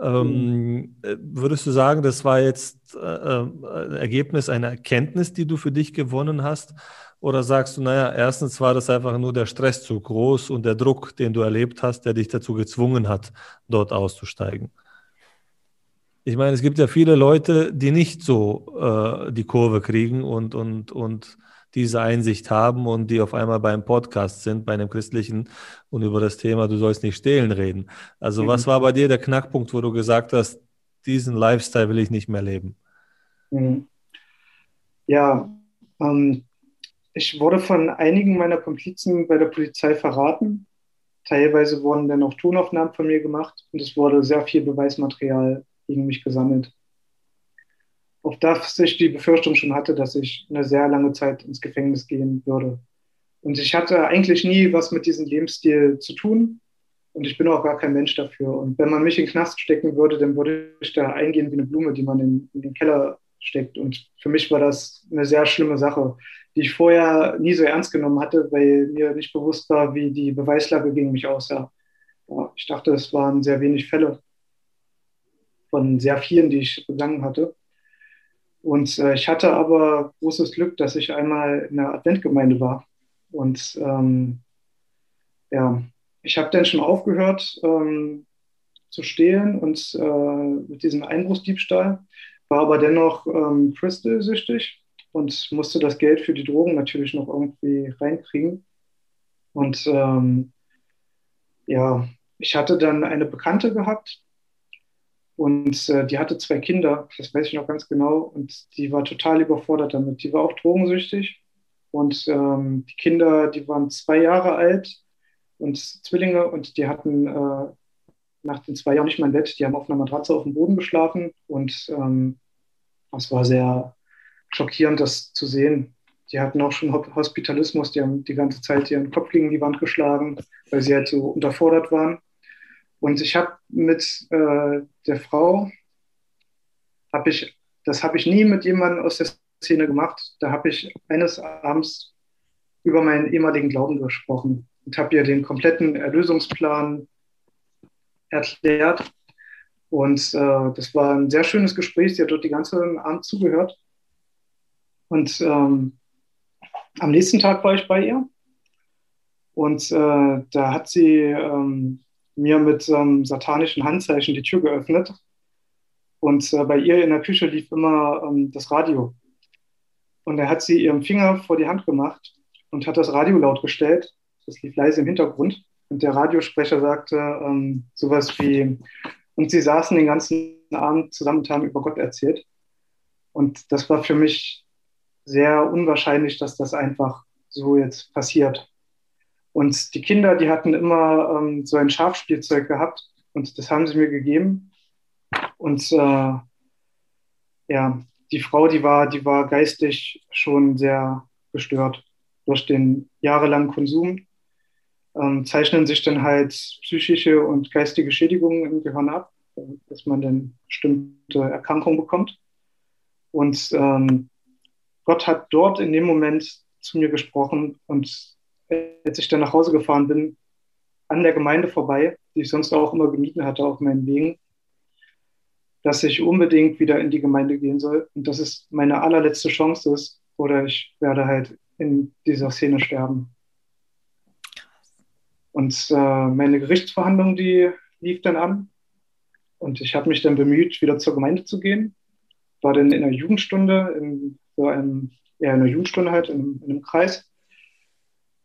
[SPEAKER 3] Ähm, mhm. Würdest du sagen, das war jetzt äh, ein Ergebnis einer Erkenntnis, die du für dich gewonnen hast? Oder sagst du, naja, erstens war das einfach nur der Stress zu groß und der Druck, den du erlebt hast, der dich dazu gezwungen hat, dort auszusteigen? Ich meine, es gibt ja viele Leute, die nicht so äh, die Kurve kriegen und, und, und diese Einsicht haben und die auf einmal beim Podcast sind, bei einem christlichen und über das Thema, du sollst nicht stehlen reden. Also mhm. was war bei dir der Knackpunkt, wo du gesagt hast, diesen Lifestyle will ich nicht mehr leben?
[SPEAKER 1] Mhm. Ja, ähm, ich wurde von einigen meiner Komplizen bei der Polizei verraten. Teilweise wurden dann auch Tonaufnahmen von mir gemacht und es wurde sehr viel Beweismaterial gegen mich gesammelt. Auf das ich die Befürchtung schon hatte, dass ich eine sehr lange Zeit ins Gefängnis gehen würde. Und ich hatte eigentlich nie was mit diesem Lebensstil zu tun. Und ich bin auch gar kein Mensch dafür. Und wenn man mich in den Knast stecken würde, dann würde ich da eingehen wie eine Blume, die man in, in den Keller steckt. Und für mich war das eine sehr schlimme Sache, die ich vorher nie so ernst genommen hatte, weil mir nicht bewusst war, wie die Beweislage gegen mich aussah. Ich dachte, es waren sehr wenig Fälle von sehr vielen, die ich begangen hatte. Und äh, ich hatte aber großes Glück, dass ich einmal in der Adventgemeinde war. Und ähm, ja, ich habe dann schon aufgehört ähm, zu stehlen und äh, mit diesem Einbruchsdiebstahl war aber dennoch ähm, Crystal-süchtig und musste das Geld für die Drogen natürlich noch irgendwie reinkriegen. Und ähm, ja, ich hatte dann eine Bekannte gehabt und äh, die hatte zwei Kinder, das weiß ich noch ganz genau, und die war total überfordert damit. Die war auch drogensüchtig und ähm, die Kinder, die waren zwei Jahre alt und Zwillinge und die hatten äh, nach den zwei Jahren nicht mehr im Bett. Die haben auf einer Matratze auf dem Boden geschlafen und ähm, das war sehr schockierend, das zu sehen. Die hatten auch schon Hospitalismus, die haben die ganze Zeit ihren Kopf gegen die Wand geschlagen, weil sie halt so unterfordert waren. Und ich habe mit äh, der Frau, habe ich, das habe ich nie mit jemandem aus der Szene gemacht. Da habe ich eines Abends über meinen ehemaligen Glauben gesprochen und habe ihr den kompletten Erlösungsplan erklärt. Und äh, das war ein sehr schönes Gespräch. Sie hat dort die ganze Abend zugehört. Und ähm, am nächsten Tag war ich bei ihr. Und äh, da hat sie ähm, mir mit ähm, satanischen Handzeichen die Tür geöffnet. Und äh, bei ihr in der Küche lief immer ähm, das Radio. Und da hat sie ihren Finger vor die Hand gemacht und hat das Radio laut gestellt. Das lief leise im Hintergrund. Und der Radiosprecher sagte ähm, sowas wie, und sie saßen den ganzen Abend zusammen und haben über Gott erzählt. Und das war für mich sehr unwahrscheinlich, dass das einfach so jetzt passiert. Und die Kinder, die hatten immer ähm, so ein Schafspielzeug gehabt und das haben sie mir gegeben. Und äh, ja, die Frau, die war, die war geistig schon sehr gestört durch den jahrelangen Konsum. Ähm, zeichnen sich dann halt psychische und geistige Schädigungen im Gehirn ab, dass man dann bestimmte Erkrankungen bekommt. Und ähm, Gott hat dort in dem Moment zu mir gesprochen und als ich dann nach Hause gefahren bin, an der Gemeinde vorbei, die ich sonst auch immer gemieden hatte auf meinen Wegen, dass ich unbedingt wieder in die Gemeinde gehen soll und dass es meine allerletzte Chance ist oder ich werde halt in dieser Szene sterben. Und äh, meine Gerichtsverhandlung, die lief dann an und ich habe mich dann bemüht, wieder zur Gemeinde zu gehen. War dann in einer Jugendstunde, in so einem, ja, in einer Jugendstunde halt, in, in einem Kreis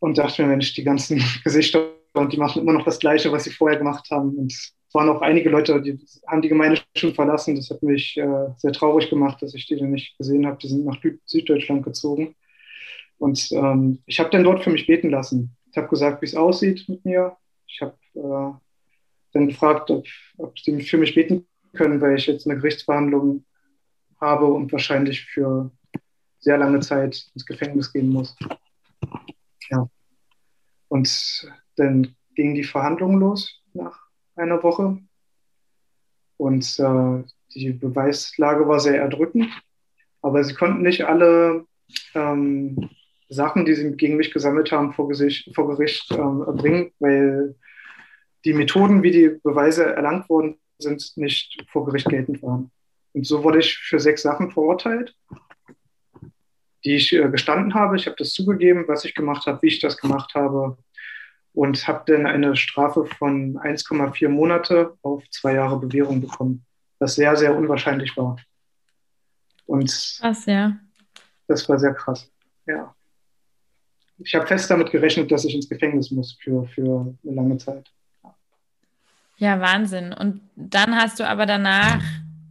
[SPEAKER 1] und dachte mir, Mensch, die ganzen Gesichter und die machen immer noch das Gleiche, was sie vorher gemacht haben. Und es waren auch einige Leute, die haben die Gemeinde schon verlassen. Das hat mich äh, sehr traurig gemacht, dass ich die dann nicht gesehen habe. Die sind nach Süddeutschland gezogen. Und ähm, ich habe dann dort für mich beten lassen. Ich habe gesagt, wie es aussieht mit mir. Ich habe äh, dann gefragt, ob, ob sie für mich beten können, weil ich jetzt eine Gerichtsverhandlung habe und wahrscheinlich für sehr lange Zeit ins Gefängnis gehen muss. Ja. Und dann gingen die Verhandlungen los nach einer Woche. Und äh, die Beweislage war sehr erdrückend. Aber sie konnten nicht alle ähm, Sachen, die sie gegen mich gesammelt haben, vor, Gesicht, vor Gericht ähm, erbringen, weil die Methoden, wie die Beweise erlangt wurden, sind nicht vor Gericht geltend waren. Und so wurde ich für sechs Sachen verurteilt die ich äh, gestanden habe. Ich habe das zugegeben, was ich gemacht habe, wie ich das gemacht habe und habe dann eine Strafe von 1,4 Monate auf zwei Jahre Bewährung bekommen. was sehr, sehr unwahrscheinlich war. Und
[SPEAKER 2] krass, ja.
[SPEAKER 1] Das war sehr krass, ja. Ich habe fest damit gerechnet, dass ich ins Gefängnis muss für, für eine lange Zeit.
[SPEAKER 2] Ja, Wahnsinn. Und dann hast du aber danach,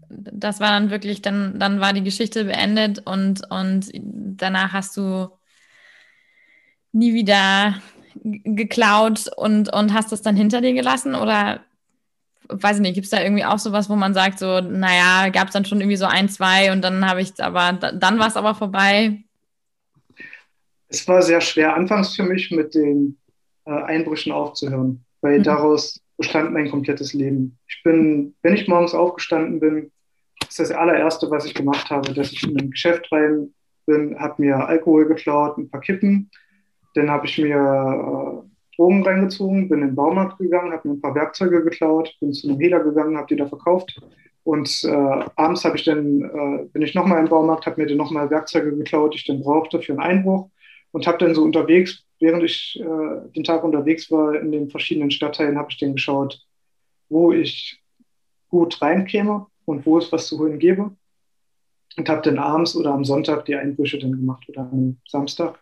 [SPEAKER 2] das war dann wirklich, dann, dann war die Geschichte beendet und, und danach hast du nie wieder geklaut und, und hast das dann hinter dir gelassen? Oder weiß ich nicht, gibt es da irgendwie auch sowas, wo man sagt, so, naja, gab es dann schon irgendwie so ein, zwei und dann habe ich es aber, dann war es aber vorbei?
[SPEAKER 1] Es war sehr schwer, anfangs für mich mit den äh, Einbrüchen aufzuhören, weil mhm. daraus bestand mein komplettes Leben. Ich bin, wenn ich morgens aufgestanden bin, ist das allererste, was ich gemacht habe, dass ich in ein Geschäft rein bin, habe mir Alkohol geklaut, ein paar Kippen, dann habe ich mir äh, Drogen reingezogen, bin in den Baumarkt gegangen, habe mir ein paar Werkzeuge geklaut, bin zu einem Hehler gegangen, habe die da verkauft. Und äh, abends ich dann, äh, bin ich nochmal im Baumarkt, habe mir dann nochmal Werkzeuge geklaut, die ich dann brauchte für einen Einbruch. Und habe dann so unterwegs, während ich äh, den Tag unterwegs war in den verschiedenen Stadtteilen, habe ich dann geschaut, wo ich gut reinkäme und wo es was zu holen gäbe. Und habe dann abends oder am Sonntag die Einbrüche dann gemacht oder am Samstag.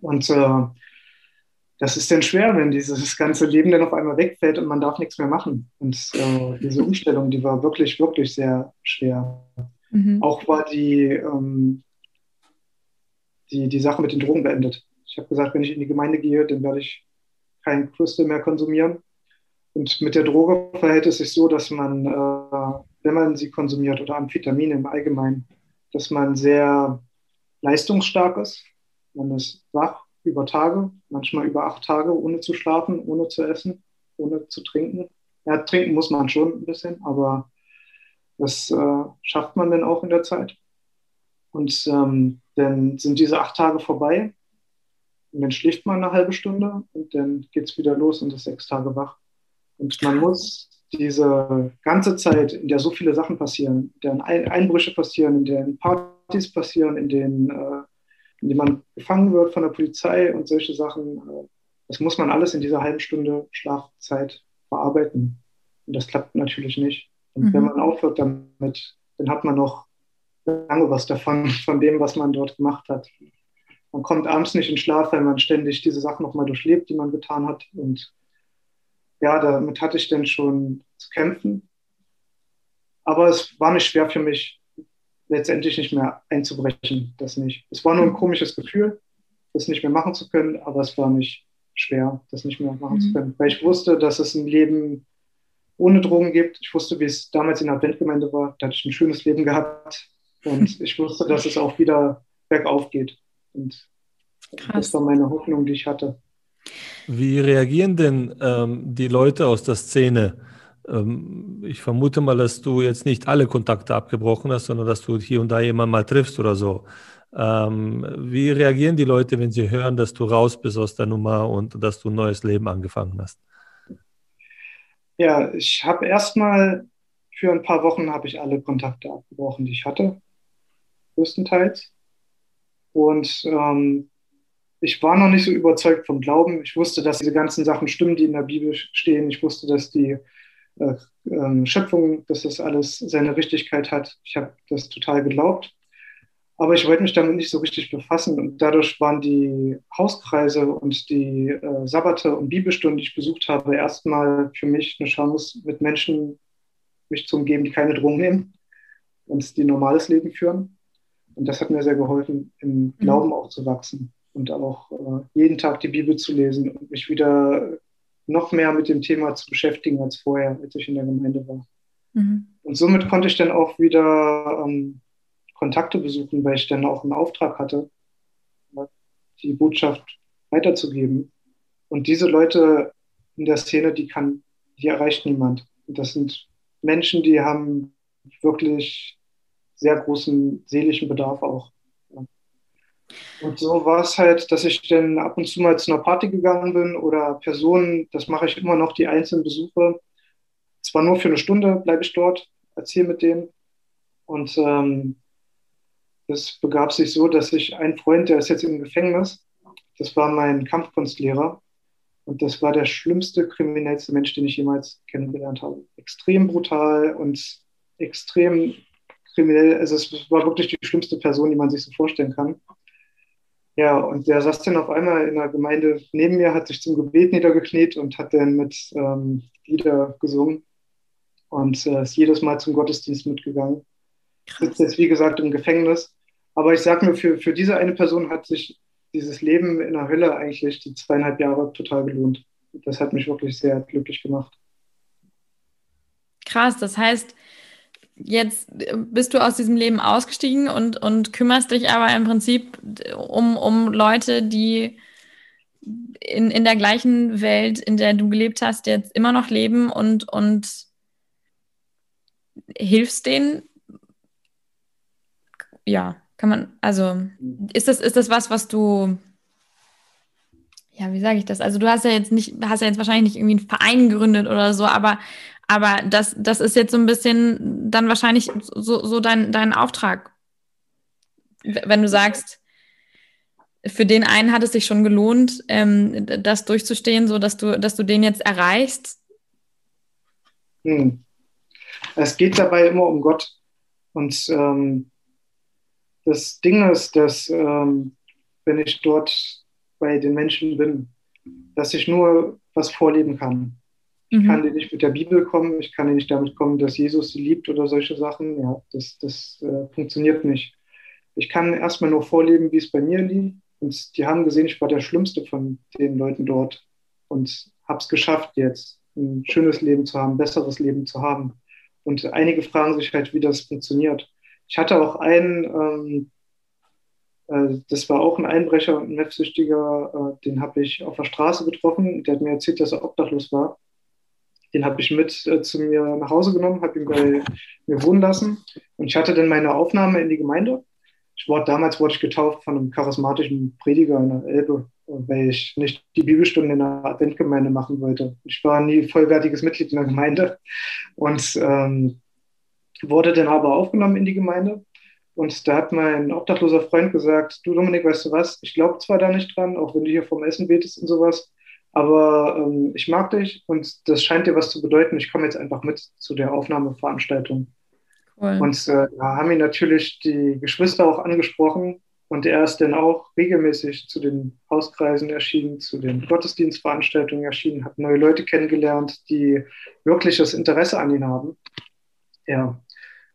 [SPEAKER 1] Und äh, das ist dann schwer, wenn dieses ganze Leben dann auf einmal wegfällt und man darf nichts mehr machen. Und äh, diese Umstellung, die war wirklich, wirklich sehr schwer. Mhm. Auch war die, ähm, die, die Sache mit den Drogen beendet. Ich habe gesagt, wenn ich in die Gemeinde gehe, dann werde ich kein Crystal mehr konsumieren. Und mit der Droge verhält es sich so, dass man, äh, wenn man sie konsumiert oder Amphetamine im Allgemeinen, dass man sehr leistungsstark ist. Man ist wach über Tage, manchmal über acht Tage, ohne zu schlafen, ohne zu essen, ohne zu trinken. Ja, trinken muss man schon ein bisschen, aber das äh, schafft man dann auch in der Zeit. Und ähm, dann sind diese acht Tage vorbei und dann schläft man eine halbe Stunde und dann geht es wieder los und ist sechs Tage wach. Und man muss diese ganze Zeit, in der so viele Sachen passieren, in der Einbrüche passieren, in der Partys passieren, in denen, äh, in denen man gefangen wird von der Polizei und solche Sachen, äh, das muss man alles in dieser halben Stunde Schlafzeit verarbeiten. Und das klappt natürlich nicht. Und mhm. wenn man aufhört damit, dann hat man noch lange was davon, von dem, was man dort gemacht hat. Man kommt abends nicht in Schlaf, weil man ständig diese Sachen nochmal durchlebt, die man getan hat. Und ja, damit hatte ich dann schon zu kämpfen. Aber es war nicht schwer für mich, letztendlich nicht mehr einzubrechen. Das nicht. Es war nur ein komisches Gefühl, das nicht mehr machen zu können, aber es war nicht schwer, das nicht mehr machen mhm. zu können. Weil ich wusste, dass es ein Leben ohne Drogen gibt. Ich wusste, wie es damals in der Adventgemeinde war. Da hatte ich ein schönes Leben gehabt. Und ich wusste, dass es auch wieder bergauf geht. Und Krass. das war meine Hoffnung, die ich hatte.
[SPEAKER 3] Wie reagieren denn ähm, die Leute aus der Szene? Ähm, ich vermute mal, dass du jetzt nicht alle Kontakte abgebrochen hast, sondern dass du hier und da jemanden mal triffst oder so. Ähm, wie reagieren die Leute, wenn sie hören, dass du raus bist aus der Nummer und dass du ein neues Leben angefangen hast?
[SPEAKER 1] Ja, ich habe erstmal für ein paar Wochen habe ich alle Kontakte abgebrochen, die ich hatte größtenteils. Und ähm, ich war noch nicht so überzeugt vom Glauben. Ich wusste, dass diese ganzen Sachen stimmen, die in der Bibel stehen. Ich wusste, dass die äh, äh, Schöpfung, dass das alles seine Richtigkeit hat. Ich habe das total geglaubt. Aber ich wollte mich damit nicht so richtig befassen. Und dadurch waren die Hauskreise und die äh, Sabbate und Bibelstunden, die ich besucht habe, erstmal für mich eine Chance, mit Menschen mich zu umgeben, die keine Drogen nehmen und die normales Leben führen. Und das hat mir sehr geholfen, im mhm. Glauben mhm. aufzuwachsen und auch äh, jeden Tag die Bibel zu lesen und mich wieder noch mehr mit dem Thema zu beschäftigen als vorher, als ich in der Gemeinde war. Mhm. Und somit konnte ich dann auch wieder ähm, Kontakte besuchen, weil ich dann auch einen Auftrag hatte, die Botschaft weiterzugeben. Und diese Leute in der Szene, die kann, die erreicht niemand. Und das sind Menschen, die haben wirklich sehr großen seelischen Bedarf auch. Und so war es halt, dass ich dann ab und zu mal zu einer Party gegangen bin oder Personen, das mache ich immer noch, die einzelnen Besuche. Zwar nur für eine Stunde bleibe ich dort, erzähle mit denen. Und ähm, begab sich so, dass ich einen Freund, der ist jetzt im Gefängnis, das war mein Kampfkunstlehrer, Und das war der schlimmste, kriminellste Mensch, den ich jemals kennengelernt habe. Extrem brutal und extrem kriminell. Also es war wirklich die schlimmste Person, die man sich so vorstellen kann. Ja, und der saß dann auf einmal in der Gemeinde neben mir, hat sich zum Gebet niedergekniet und hat dann mit ähm, Lieder gesungen und äh, ist jedes Mal zum Gottesdienst mitgegangen. Krass. Sitzt jetzt, wie gesagt, im Gefängnis. Aber ich sage mir, für, für diese eine Person hat sich dieses Leben in der Hölle eigentlich die zweieinhalb Jahre total gelohnt. Das hat mich wirklich sehr glücklich gemacht.
[SPEAKER 2] Krass, das heißt, jetzt bist du aus diesem Leben ausgestiegen und, und kümmerst dich aber im Prinzip um, um Leute, die in, in der gleichen Welt, in der du gelebt hast, jetzt immer noch leben und, und hilfst denen. Ja, kann man, also ist das, ist das was, was du, ja, wie sage ich das? Also du hast ja jetzt nicht, hast ja jetzt wahrscheinlich nicht irgendwie einen Verein gegründet oder so, aber, aber das, das ist jetzt so ein bisschen dann wahrscheinlich so, so dein, dein Auftrag. Wenn du sagst, für den einen hat es sich schon gelohnt, ähm, das durchzustehen, so dass du, dass du den jetzt erreichst.
[SPEAKER 1] Hm. Es geht dabei immer um Gott. Und ähm, das Ding ist, dass ähm, wenn ich dort bei den Menschen bin, dass ich nur was vorleben kann. Ich mhm. kann nicht mit der Bibel kommen, ich kann nicht damit kommen, dass Jesus sie liebt oder solche Sachen. Ja, das, das äh, funktioniert nicht. Ich kann erstmal nur vorleben, wie es bei mir lief. Und die haben gesehen, ich war der Schlimmste von den Leuten dort und habe es geschafft, jetzt ein schönes Leben zu haben, ein besseres Leben zu haben. Und einige fragen sich halt, wie das funktioniert. Ich hatte auch einen, ähm, äh, das war auch ein Einbrecher und ein Meth-Süchtiger, äh, den habe ich auf der Straße getroffen. Der hat mir erzählt, dass er obdachlos war. Den habe ich mit äh, zu mir nach Hause genommen, habe ihn bei mir wohnen lassen. Und ich hatte dann meine Aufnahme in die Gemeinde. Ich wurde, damals wurde ich getauft von einem charismatischen Prediger in der Elbe, weil ich nicht die Bibelstunde in der Adventgemeinde machen wollte. Ich war nie vollwertiges Mitglied in der Gemeinde und ähm, wurde dann aber aufgenommen in die Gemeinde. Und da hat mein obdachloser Freund gesagt, du Dominik, weißt du was, ich glaube zwar da nicht dran, auch wenn du hier vom Essen betest und sowas, aber ähm, ich mag dich und das scheint dir was zu bedeuten. Ich komme jetzt einfach mit zu der Aufnahmeveranstaltung. Cool. Und äh, da haben ihn natürlich die Geschwister auch angesprochen und er ist dann auch regelmäßig zu den Hauskreisen erschienen, zu den Gottesdienstveranstaltungen erschienen, hat neue Leute kennengelernt, die wirkliches Interesse an ihn haben. Ja,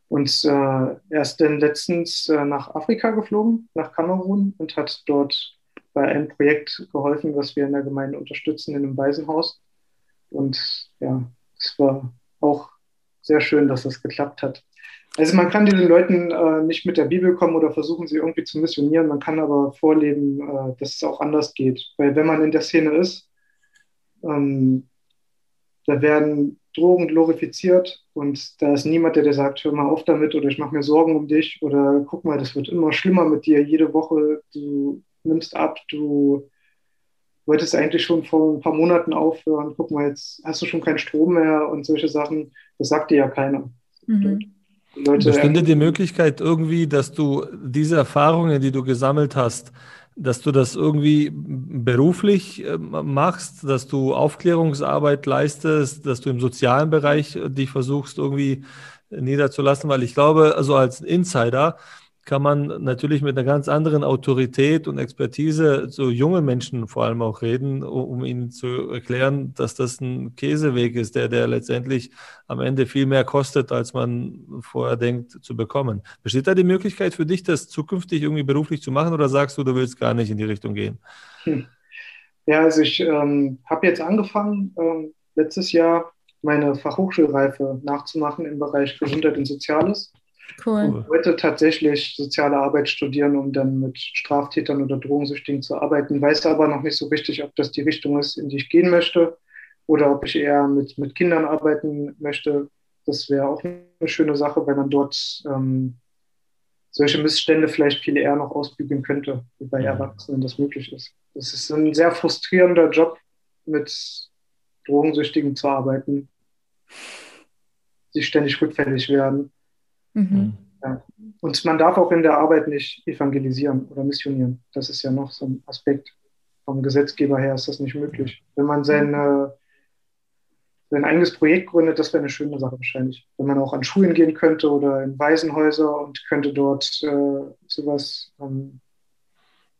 [SPEAKER 1] und äh, er ist dann letztens äh, nach Afrika geflogen, nach Kamerun und hat dort bei einem Projekt geholfen, was wir in der Gemeinde unterstützen, in einem Waisenhaus. Und ja, es war auch sehr schön, dass das geklappt hat. Also man kann diesen Leuten äh, nicht mit der Bibel kommen oder versuchen, sie irgendwie zu missionieren. Man kann aber vorleben, äh, dass es auch anders geht. Weil wenn man in der Szene ist, ähm, da werden Drogen glorifiziert und da ist niemand, der dir sagt, hör mal auf damit oder ich mache mir Sorgen um dich oder guck mal, das wird immer schlimmer mit dir. Jede Woche, du nimmst ab, du wolltest eigentlich schon vor ein paar Monaten aufhören. Guck mal, jetzt hast du schon keinen Strom mehr und solche Sachen. Das sagt dir ja keiner. Mhm.
[SPEAKER 3] Leute, Bestünde die Möglichkeit irgendwie, dass du diese Erfahrungen, die du gesammelt hast, dass du das irgendwie beruflich äh, machst, dass du Aufklärungsarbeit leistest, dass du im sozialen Bereich äh, dich versuchst irgendwie niederzulassen, weil ich glaube, also als Insider, kann man natürlich mit einer ganz anderen Autorität und Expertise zu jungen Menschen vor allem auch reden, um ihnen zu erklären, dass das ein Käseweg ist, der, der letztendlich am Ende viel mehr kostet, als man vorher denkt zu bekommen. Besteht da die Möglichkeit für dich, das zukünftig irgendwie beruflich zu machen oder sagst du, du willst gar nicht in die Richtung gehen? Hm.
[SPEAKER 1] Ja, also ich ähm, habe jetzt angefangen, ähm, letztes Jahr meine Fachhochschulreife nachzumachen im Bereich Gesundheit und Soziales. Cool. Ich wollte tatsächlich soziale Arbeit studieren, um dann mit Straftätern oder Drogensüchtigen zu arbeiten. Weiß aber noch nicht so richtig, ob das die Richtung ist, in die ich gehen möchte oder ob ich eher mit, mit Kindern arbeiten möchte. Das wäre auch eine schöne Sache, weil man dort ähm, solche Missstände vielleicht viel eher noch ausbügeln könnte, wie bei Erwachsenen das möglich ist. Das ist ein sehr frustrierender Job, mit Drogensüchtigen zu arbeiten, die ständig rückfällig werden. Mhm. Ja. Und man darf auch in der Arbeit nicht evangelisieren oder missionieren. Das ist ja noch so ein Aspekt. vom Gesetzgeber her ist das nicht möglich. Wenn man seine, sein eigenes Projekt gründet, das wäre eine schöne Sache wahrscheinlich. Wenn man auch an Schulen gehen könnte oder in Waisenhäuser und könnte dort äh, sowas, ähm,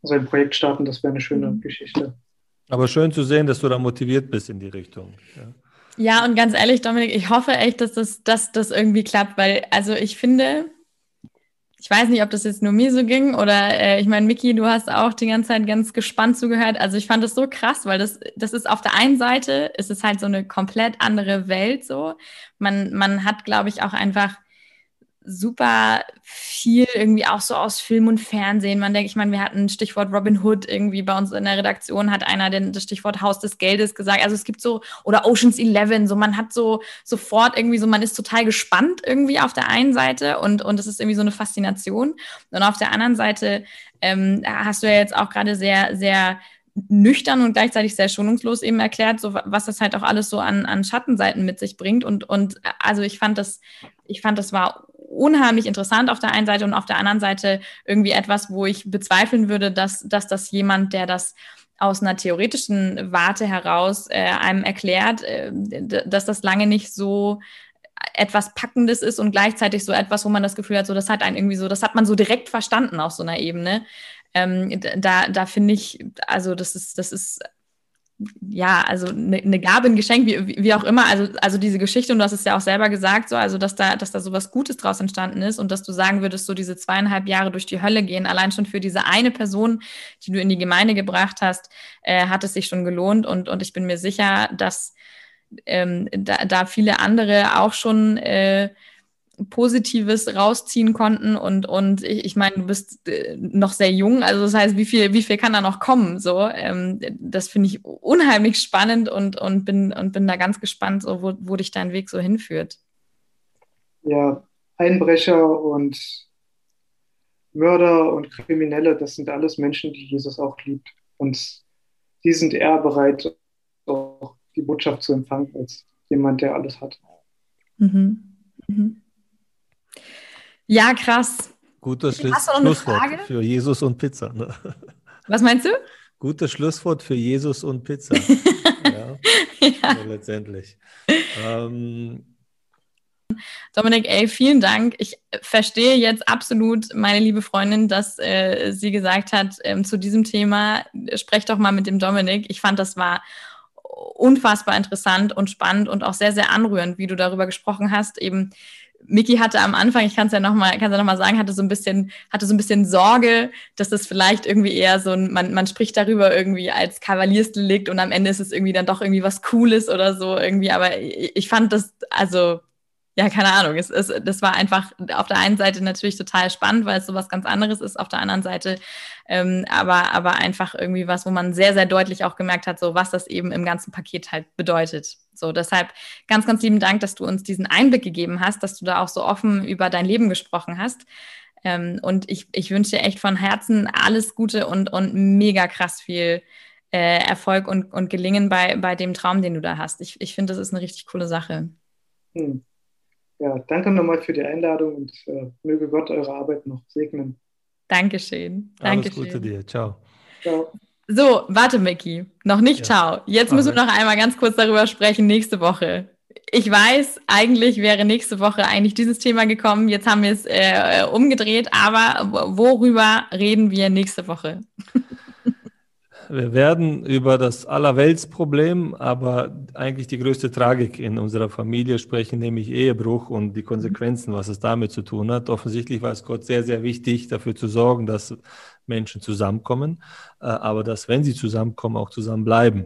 [SPEAKER 1] sein Projekt starten, das wäre eine schöne mhm. Geschichte.
[SPEAKER 3] Aber schön zu sehen, dass du da motiviert bist in die Richtung.
[SPEAKER 2] Ja. Ja, und ganz ehrlich, Dominik, ich hoffe echt, dass das, dass das irgendwie klappt, weil, also ich finde, ich weiß nicht, ob das jetzt nur mir so ging oder äh, ich meine, Miki, du hast auch die ganze Zeit ganz gespannt zugehört. Also ich fand das so krass, weil das, das ist auf der einen Seite, ist es halt so eine komplett andere Welt so. Man, man hat, glaube ich, auch einfach super viel irgendwie auch so aus Film und Fernsehen. Man denkt, ich meine, wir hatten Stichwort Robin Hood irgendwie bei uns in der Redaktion hat einer den, das Stichwort Haus des Geldes gesagt. Also es gibt so, oder Oceans 11, so man hat so sofort irgendwie so, man ist total gespannt irgendwie auf der einen Seite und, und es ist irgendwie so eine Faszination. Und auf der anderen Seite ähm, hast du ja jetzt auch gerade sehr, sehr nüchtern und gleichzeitig sehr schonungslos eben erklärt, so was das halt auch alles so an, an Schattenseiten mit sich bringt. Und, und also ich fand das, ich fand das war unheimlich interessant auf der einen Seite und auf der anderen Seite irgendwie etwas, wo ich bezweifeln würde, dass, dass das jemand, der das aus einer theoretischen Warte heraus äh, einem erklärt, äh, dass das lange nicht so etwas Packendes ist und gleichzeitig so etwas, wo man das Gefühl hat, so das hat einen irgendwie so, das hat man so direkt verstanden auf so einer Ebene. Ähm, da da finde ich, also das ist, das ist ja, also eine, eine Gabe, ein Geschenk, wie, wie auch immer. Also, also diese Geschichte, und du hast es ja auch selber gesagt, so, also dass da, dass da so was Gutes draus entstanden ist und dass du sagen würdest, so diese zweieinhalb Jahre durch die Hölle gehen, allein schon für diese eine Person, die du in die Gemeinde gebracht hast, äh, hat es sich schon gelohnt. Und, und ich bin mir sicher, dass ähm, da, da viele andere auch schon äh, Positives rausziehen konnten und, und ich, ich meine, du bist äh, noch sehr jung, also das heißt, wie viel, wie viel kann da noch kommen? So, ähm, das finde ich unheimlich spannend und, und, bin, und bin da ganz gespannt, so, wo, wo dich dein Weg so hinführt.
[SPEAKER 1] Ja, Einbrecher und Mörder und Kriminelle, das sind alles Menschen, die Jesus auch liebt. Und die sind eher bereit, auch die Botschaft zu empfangen, als jemand, der alles hat. Mhm. Mhm.
[SPEAKER 2] Ja, krass.
[SPEAKER 3] Gutes Schlusswort für Jesus und Pizza. Ne?
[SPEAKER 2] Was meinst du?
[SPEAKER 3] Gutes Schlusswort für Jesus und Pizza. ja, ja. Letztendlich. Ähm,
[SPEAKER 2] Dominik, ey, vielen Dank. Ich verstehe jetzt absolut, meine liebe Freundin, dass äh, sie gesagt hat, ähm, zu diesem Thema, sprech doch mal mit dem Dominik. Ich fand, das war unfassbar interessant und spannend und auch sehr, sehr anrührend, wie du darüber gesprochen hast, eben Miki hatte am Anfang, ich kann es ja nochmal, kann ja noch mal sagen, hatte so ein bisschen, hatte so ein bisschen Sorge, dass das vielleicht irgendwie eher so ein, man, man spricht darüber irgendwie als Kavaliersdelikt und am Ende ist es irgendwie dann doch irgendwie was Cooles oder so irgendwie. Aber ich fand das, also ja, keine Ahnung. Es, es, das war einfach auf der einen Seite natürlich total spannend, weil es so was ganz anderes ist, auf der anderen Seite ähm, aber, aber einfach irgendwie was, wo man sehr, sehr deutlich auch gemerkt hat, so was das eben im ganzen Paket halt bedeutet. So, deshalb ganz, ganz lieben Dank, dass du uns diesen Einblick gegeben hast, dass du da auch so offen über dein Leben gesprochen hast. Ähm, und ich, ich wünsche dir echt von Herzen alles Gute und, und mega krass viel äh, Erfolg und, und Gelingen bei, bei dem Traum, den du da hast. Ich, ich finde, das ist eine richtig coole Sache. Hm
[SPEAKER 1] ja, danke nochmal für die Einladung und äh, möge Gott eure Arbeit noch segnen.
[SPEAKER 2] Dankeschön.
[SPEAKER 3] Dankeschön. Alles Gute dir. Ciao.
[SPEAKER 2] Ciao. So, warte, Mickey. Noch nicht ja. ciao. Jetzt müssen wir noch einmal ganz kurz darüber sprechen, nächste Woche. Ich weiß, eigentlich wäre nächste Woche eigentlich dieses Thema gekommen. Jetzt haben wir es äh, umgedreht, aber worüber reden wir nächste Woche?
[SPEAKER 3] Wir werden über das Allerweltsproblem, aber eigentlich die größte Tragik in unserer Familie sprechen, nämlich Ehebruch und die Konsequenzen, was es damit zu tun hat. Offensichtlich war es Gott sehr, sehr wichtig, dafür zu sorgen, dass Menschen zusammenkommen, äh, aber dass, wenn sie zusammenkommen, auch zusammenbleiben.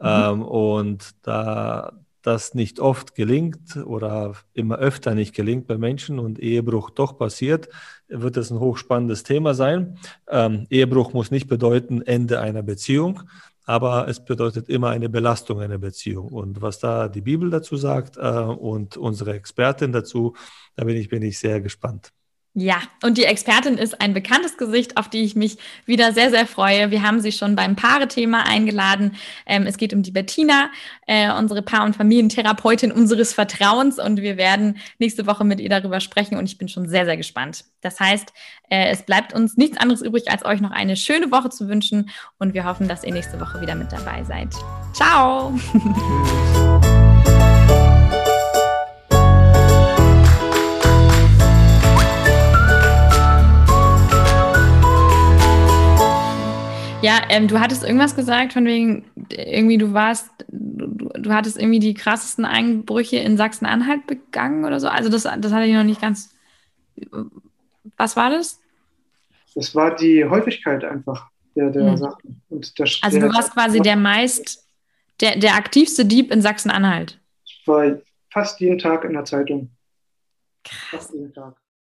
[SPEAKER 3] Mhm. Ähm, und da das nicht oft gelingt oder immer öfter nicht gelingt bei Menschen und Ehebruch doch passiert, wird das ein hochspannendes Thema sein. Ähm, Ehebruch muss nicht bedeuten Ende einer Beziehung, aber es bedeutet immer eine Belastung einer Beziehung. Und was da die Bibel dazu sagt äh, und unsere Expertin dazu, da bin ich, bin ich sehr gespannt.
[SPEAKER 2] Ja, und die Expertin ist ein bekanntes Gesicht, auf die ich mich wieder sehr, sehr freue. Wir haben sie schon beim Paare-Thema eingeladen. Ähm, es geht um die Bettina, äh, unsere Paar- und Familientherapeutin unseres Vertrauens. Und wir werden nächste Woche mit ihr darüber sprechen. Und ich bin schon sehr, sehr gespannt. Das heißt, äh, es bleibt uns nichts anderes übrig, als euch noch eine schöne Woche zu wünschen. Und wir hoffen, dass ihr nächste Woche wieder mit dabei seid. Ciao! Ja, ähm, du hattest irgendwas gesagt, von wegen, irgendwie du warst, du, du hattest irgendwie die krassesten Einbrüche in Sachsen-Anhalt begangen oder so. Also das, das hatte ich noch nicht ganz. Was war das?
[SPEAKER 1] Das war die Häufigkeit einfach der, der hm. Sachen.
[SPEAKER 2] Und der, also du warst quasi der meist, der, der aktivste Dieb in Sachsen-Anhalt.
[SPEAKER 1] Ich war fast jeden Tag in der Zeitung. Krass. Fast jeden Tag.